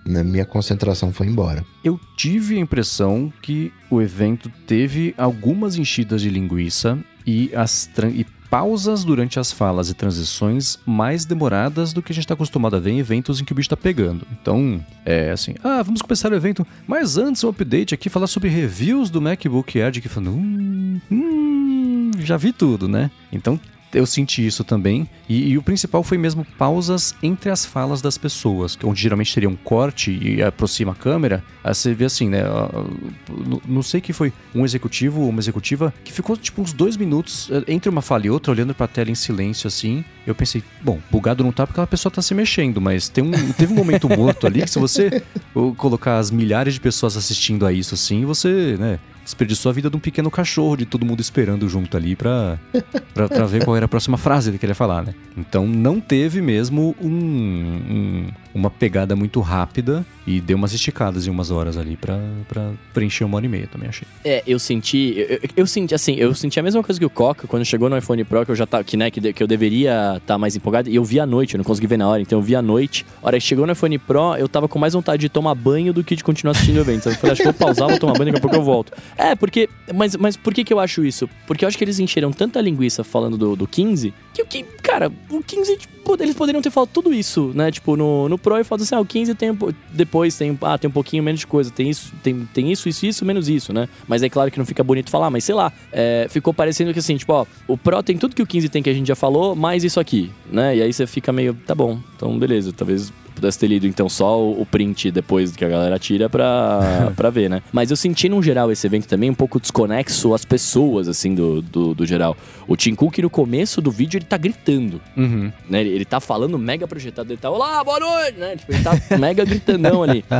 Na minha concentração foi embora. Eu tive a impressão que o evento teve algumas enchidas de linguiça e, as e pausas durante as falas e transições mais demoradas do que a gente está acostumado a ver em eventos em que o bicho está pegando. Então, é assim, ah, vamos começar o evento, mas antes um update aqui, falar sobre reviews do MacBook Air, que falando, hum, hum, já vi tudo, né? Então eu senti isso também. E, e, o principal foi mesmo pausas entre as falas das pessoas, onde geralmente teria um corte e aproxima a câmera. Aí você vê assim, né? Não sei que foi um executivo ou uma executiva que ficou tipo uns dois minutos eh, entre uma fala e outra, olhando pra tela em silêncio assim. Eu pensei, bom, bugado não tá porque a pessoa tá se mexendo, mas tem um, teve um momento morto ali que se você colocar as milhares de pessoas assistindo a isso assim, você, né? Desperdiçou a vida de um pequeno cachorro, de todo mundo esperando junto ali pra, pra, pra ver qual era a próxima frase que ele queria falar, né? Então não teve mesmo um, um uma pegada muito rápida e deu umas esticadas em umas horas ali para preencher uma hora e meia, também achei. É, eu senti, eu, eu, senti assim, eu senti a mesma coisa que o Coca quando chegou no iPhone Pro, que eu já tava, que, né, que, que eu deveria estar tá mais empolgado, e eu vi à noite, eu não consegui ver na hora, então eu vi à noite. A hora que chegou no iPhone Pro, eu tava com mais vontade de tomar banho do que de continuar assistindo o evento. Eu falei, acho que vou pausar, vou tomar banho, daqui a pouco eu volto. É, porque, mas, mas por que que eu acho isso? Porque eu acho que eles encheram tanta linguiça falando do, do 15, que o que, cara, o 15, tipo, eles poderiam ter falado tudo isso, né, tipo, no, no Pro e falado assim, ah, o 15 tem, depois tem, ah, tem um pouquinho menos de coisa, tem isso, tem, tem isso, isso, isso, menos isso, né? Mas é claro que não fica bonito falar, mas sei lá, é, ficou parecendo que assim, tipo, ó, o Pro tem tudo que o 15 tem que a gente já falou, mais isso aqui, né? E aí você fica meio, tá bom, então beleza, talvez pudesse ter lido então só o, print depois que a galera tira pra, pra ver, né? Mas eu senti no geral esse evento também um pouco desconexo as pessoas, assim, do, do, do geral. O Tim Cook no começo do vídeo ele tá gritando, Uhum. né? Ele, ele tá falando mega projetado, ele tá, olá, boa noite, né? Tipo, ele tá mega gritandão ali.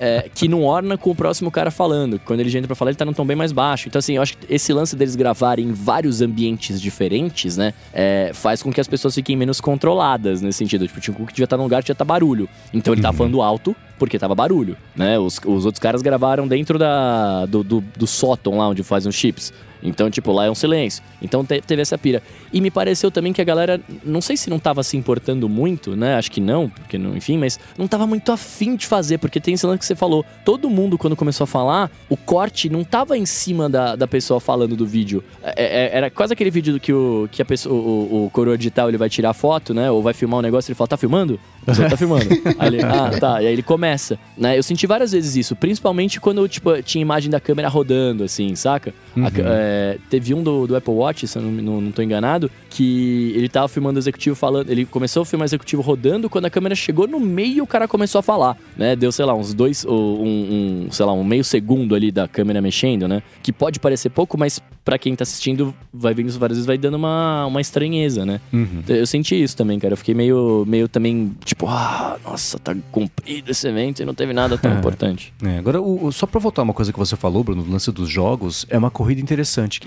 É, que não orna com o próximo cara falando. Quando ele já entra pra falar, ele tá num tom bem mais baixo. Então, assim, eu acho que esse lance deles gravarem em vários ambientes diferentes, né? é, faz com que as pessoas fiquem menos controladas nesse sentido. Tipo, o Tim Cook já tá num lugar que já tá barulho. Então ele tá falando alto porque tava barulho, né? Os, os outros caras gravaram dentro da, do, do, do sótão lá onde fazem os chips. Então, tipo, lá é um silêncio. Então te- teve essa pira. E me pareceu também que a galera, não sei se não tava se importando muito, né? Acho que não, porque não, enfim, mas não tava muito afim de fazer, porque tem esse lance que você falou. Todo mundo, quando começou a falar, o corte não tava em cima da, da pessoa falando do vídeo. É- é- era quase aquele vídeo do que o, que a pessoa, o, o coroa digital ele vai tirar foto, né? Ou vai filmar um negócio e ele fala, tá filmando? Pessoa tá filmando. Aí ele, ah, tá. E aí ele começa. Né? Eu senti várias vezes isso, principalmente quando tipo, tinha imagem da câmera rodando, assim, saca? A ca- é, teve um do, do Apple Watch, se eu não, não, não tô enganado, que ele tava filmando o executivo falando. Ele começou a filmar o executivo rodando, quando a câmera chegou no meio, o cara começou a falar, né? Deu, sei lá, uns dois, ou um, um, sei lá, um meio segundo ali da câmera mexendo, né? Que pode parecer pouco, mas pra quem tá assistindo, vai vendo isso várias vezes, vai dando uma, uma estranheza, né? Uhum. Eu senti isso também, cara. Eu fiquei meio, meio também, tipo, ah, nossa, tá comprido esse evento e não teve nada tão importante. É, agora, o- o- só pra voltar uma coisa que você falou, Bruno, do lance dos jogos, é uma corrida interessante.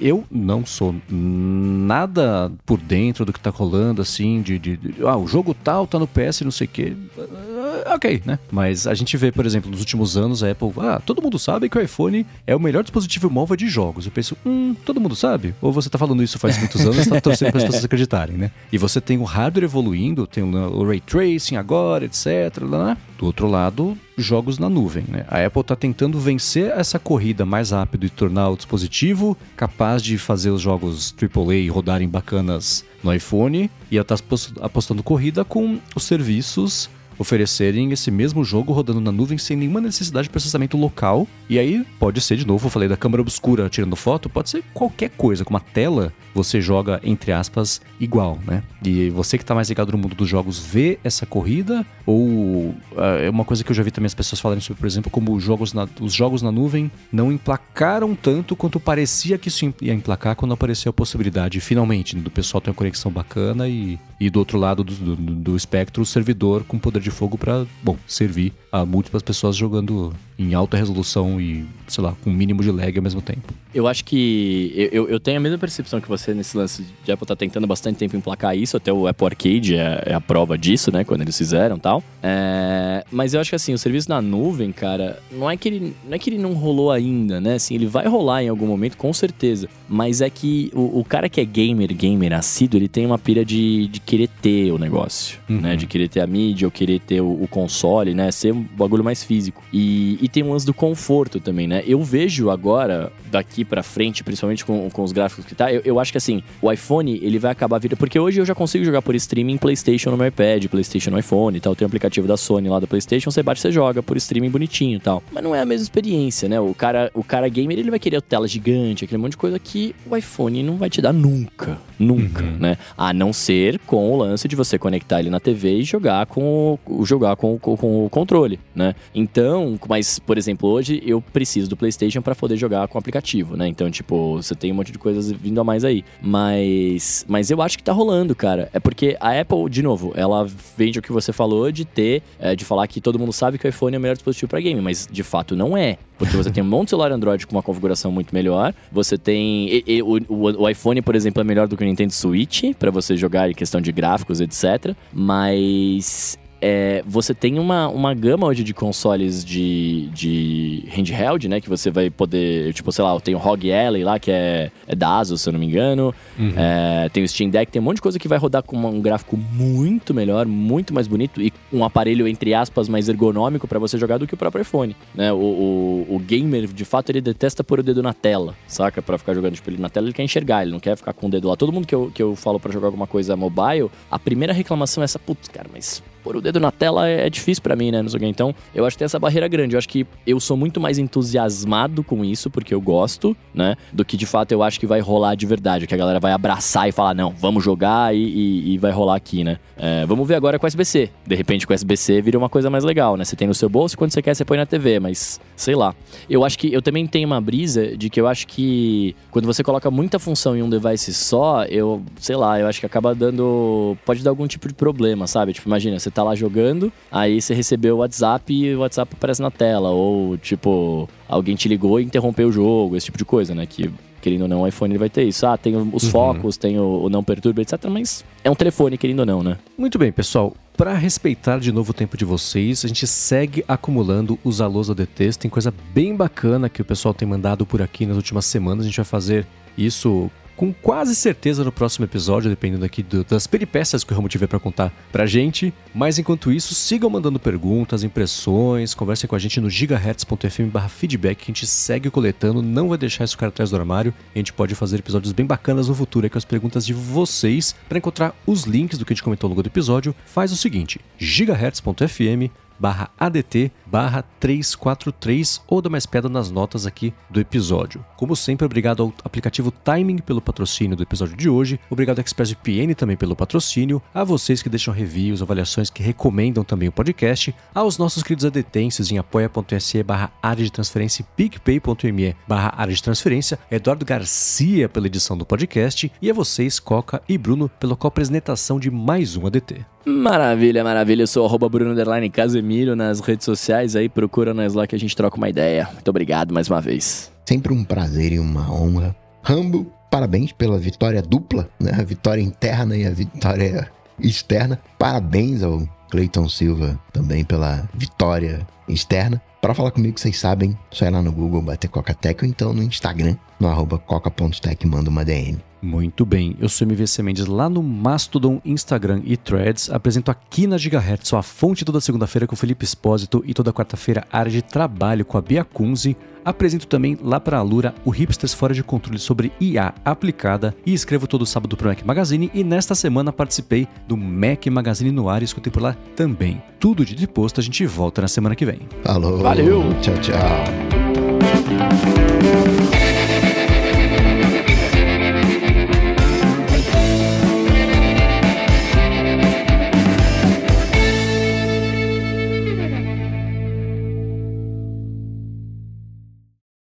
Eu não sou nada por dentro do que tá rolando, assim, de, de- de- ah, o jogo tal tá no PS, não sei o quê. Ah, Ok, né? Mas a gente vê, por exemplo, nos últimos anos a Apple, ah, todo mundo sabe que o iPhone é o melhor dispositivo móvel de jogos. Eu penso, hum, todo mundo sabe? Ou você tá falando isso faz muitos anos e tá torcendo para as pessoas acreditarem, né? E você tem o hardware evoluindo, tem o, o Ray Tracing agora, etc. lá. Do outro lado, jogos na nuvem, né? A Apple tá tentando vencer essa corrida mais rápido e tornar o dispositivo capaz de fazer os jogos AAA rodarem bacanas no iPhone. E ela tá apos- apostando corrida com os serviços oferecerem esse mesmo jogo rodando na nuvem sem nenhuma necessidade de processamento local. E aí pode ser, de novo, eu falei da câmera obscura tirando foto, pode ser qualquer coisa, com uma tela você joga, entre aspas, igual, né? E você que tá mais ligado no mundo dos jogos vê essa corrida? Ou ah, é uma coisa que eu já vi também as pessoas falarem sobre, por exemplo, como os jogos na, os jogos na nuvem não emplacaram tanto quanto parecia que isso ia emplacar quando apareceu a possibilidade, finalmente, do pessoal ter uma conexão bacana e, e do outro lado do, do, do espectro, o servidor com poder de fogo para, bom, servir a múltiplas pessoas jogando em alta resolução e, sei lá, com um mínimo de lag ao mesmo tempo. Eu acho que. Eu, eu- tenho a mesma percepção que você nesse lance de Apple tá tentando bastante tempo emplacar isso, até o Apple Arcade é, é a prova disso, né? Quando eles fizeram e tal. É, mas eu acho que assim, o serviço na nuvem, cara, não é que ele não é que ele não rolou ainda, né? Assim, ele vai rolar em algum momento, com certeza. Mas é que o, o cara que é gamer, gamer assíduo, ele tem uma pira de, de querer ter o negócio, né? De querer ter a mídia, ou querer ter o, o console, né? Ser um bagulho mais físico. E, e tem um lance do conforto também, né? Eu vejo agora, daqui pra frente, principalmente com, com os gráficos que tá, eu, eu acho que assim, o iPhone, ele vai acabar virando. Porque hoje eu já consigo jogar por streaming PlayStation no meu iPad, PlayStation no iPhone e tal. Tem o aplicativo da Sony lá da PlayStation, você bate, você joga por streaming bonitinho e tal. Mas não é a mesma experiência, né? O cara, o cara gamer, ele vai querer tela gigante, aquele monte de coisa que o iPhone não vai te dar nunca. Nunca, né? A não ser com o lance de você conectar ele na TV e jogar com o, jogar com, com, com o controle, né? Então, mas, por exemplo, hoje eu preciso do PlayStation para poder jogar com o aplicativo, né? Então, tipo, você tem um monte de coisas vindo a mais aí. Mas, mas eu acho que tá rolando, cara. É porque a Apple, de novo, ela vende o que você falou de ter, é, de falar que todo mundo sabe que o iPhone é o melhor dispositivo para game, mas de fato não é. Porque você tem um monte de celular Android com uma configuração muito melhor. Você tem. e- e o, o- iPhone, por exemplo, é melhor do que o Nintendo Switch para você jogar em questão de gráficos, etc. Mas. É, você tem uma, uma gama hoje de consoles de, de handheld, né? Que você vai poder. Tipo, sei lá, tem o ROG Ally lá, que é, é da Asus, se eu não me engano. É, tem o Steam Deck, tem um monte de coisa que vai rodar com um gráfico muito melhor, muito mais bonito e um aparelho, entre aspas, mais ergonômico para você jogar do que o próprio iPhone. Né? O, o, o gamer, de fato, ele detesta pôr o dedo na tela, saca? Pra ficar jogando tipo, ele na tela, ele quer enxergar, ele não quer ficar com o dedo lá. Todo mundo que eu, que eu falo para jogar alguma coisa mobile, a primeira reclamação é essa, putz, cara, mas pôr o dedo na tela é, é difícil para mim, né? Não sei o quê. Então, eu acho que tem essa barreira grande. Eu acho que eu sou muito mais entusiasmado com isso, porque eu gosto, né? Do que de fato eu acho que vai rolar de verdade. Que a galera vai abraçar e falar, não, vamos jogar e, e, e vai rolar aqui, né? É, vamos ver agora com o SBC. De repente, com o SBC vira uma coisa mais legal, né? Você tem no seu bolso e quando você quer, você põe na TV, mas sei lá. Eu acho que eu também tenho uma brisa de que eu acho que quando você coloca muita função em um device só, eu, sei lá, eu acho que acaba dando. Pode dar algum tipo de problema, sabe? Tipo, imagina, você tá lá jogando, aí você recebeu o WhatsApp e o WhatsApp aparece na tela. Ou, tipo, alguém te ligou e interrompeu o jogo, esse tipo de coisa, né? Que querendo ou não, o iPhone ele vai ter isso. Ah, tem os uhum. focos, tem o, o, não perturba, etc. Mas é um telefone, querendo ou não, né? Muito bem, pessoal. Para respeitar de novo o tempo de vocês, a gente segue acumulando os alôs ADTs. Tem coisa bem bacana que o pessoal tem mandado por aqui nas últimas semanas. A gente vai fazer isso com quase certeza no próximo episódio, dependendo aqui do, das peripécias que o Ramo tiver para contar pra gente. Mas enquanto isso, sigam mandando perguntas, impressões, conversem com a gente no gigahertz.fm feedback, que a gente segue coletando, não vai deixar isso ficar atrás do armário. A gente pode fazer episódios bem bacanas no futuro com as perguntas de vocês. Para encontrar os links do que a gente comentou ao longo do episódio, faz o seguinte: gigahertz.fm barra ADT barra 343 ou dá mais pedra nas notas aqui do episódio. Como sempre, obrigado ao aplicativo Timing pelo patrocínio do episódio de hoje, obrigado ao ExpressVPN também pelo patrocínio, a vocês que deixam reviews, avaliações que recomendam também o podcast, aos nossos queridos adetenses em apoia.se barra área de transferência e picpay.me barra área de transferência, Eduardo Garcia pela edição do podcast e a vocês, Coca e Bruno, pela co-apresentação de mais um ADT. Maravilha, maravilha. Eu sou arroba Bruno Casemiro nas redes sociais aí, procura nós lá que a gente troca uma ideia. Muito obrigado mais uma vez. Sempre um prazer e uma honra. Rambo, parabéns pela vitória dupla, né? A vitória interna e a vitória externa. Parabéns ao Cleiton Silva também pela vitória externa. Para falar comigo, vocês sabem, só ir lá no Google, bater Coca-Tech ou então no Instagram, no arroba coca.tech, manda uma DM. Muito bem, eu sou MVC Mendes lá no Mastodon, Instagram e Threads. Apresento aqui na Gigahertz a fonte toda segunda-feira com o Felipe Espósito e toda quarta-feira a área de trabalho com a Bia Kunze. Apresento também lá para a Lura o Hipsters Fora de Controle sobre IA aplicada e escrevo todo sábado para o Mac Magazine e nesta semana participei do Mac Magazine no ar e escutei por lá também. Tudo de posto, a gente volta na semana que vem. Falou. Valeu. Tchau, tchau.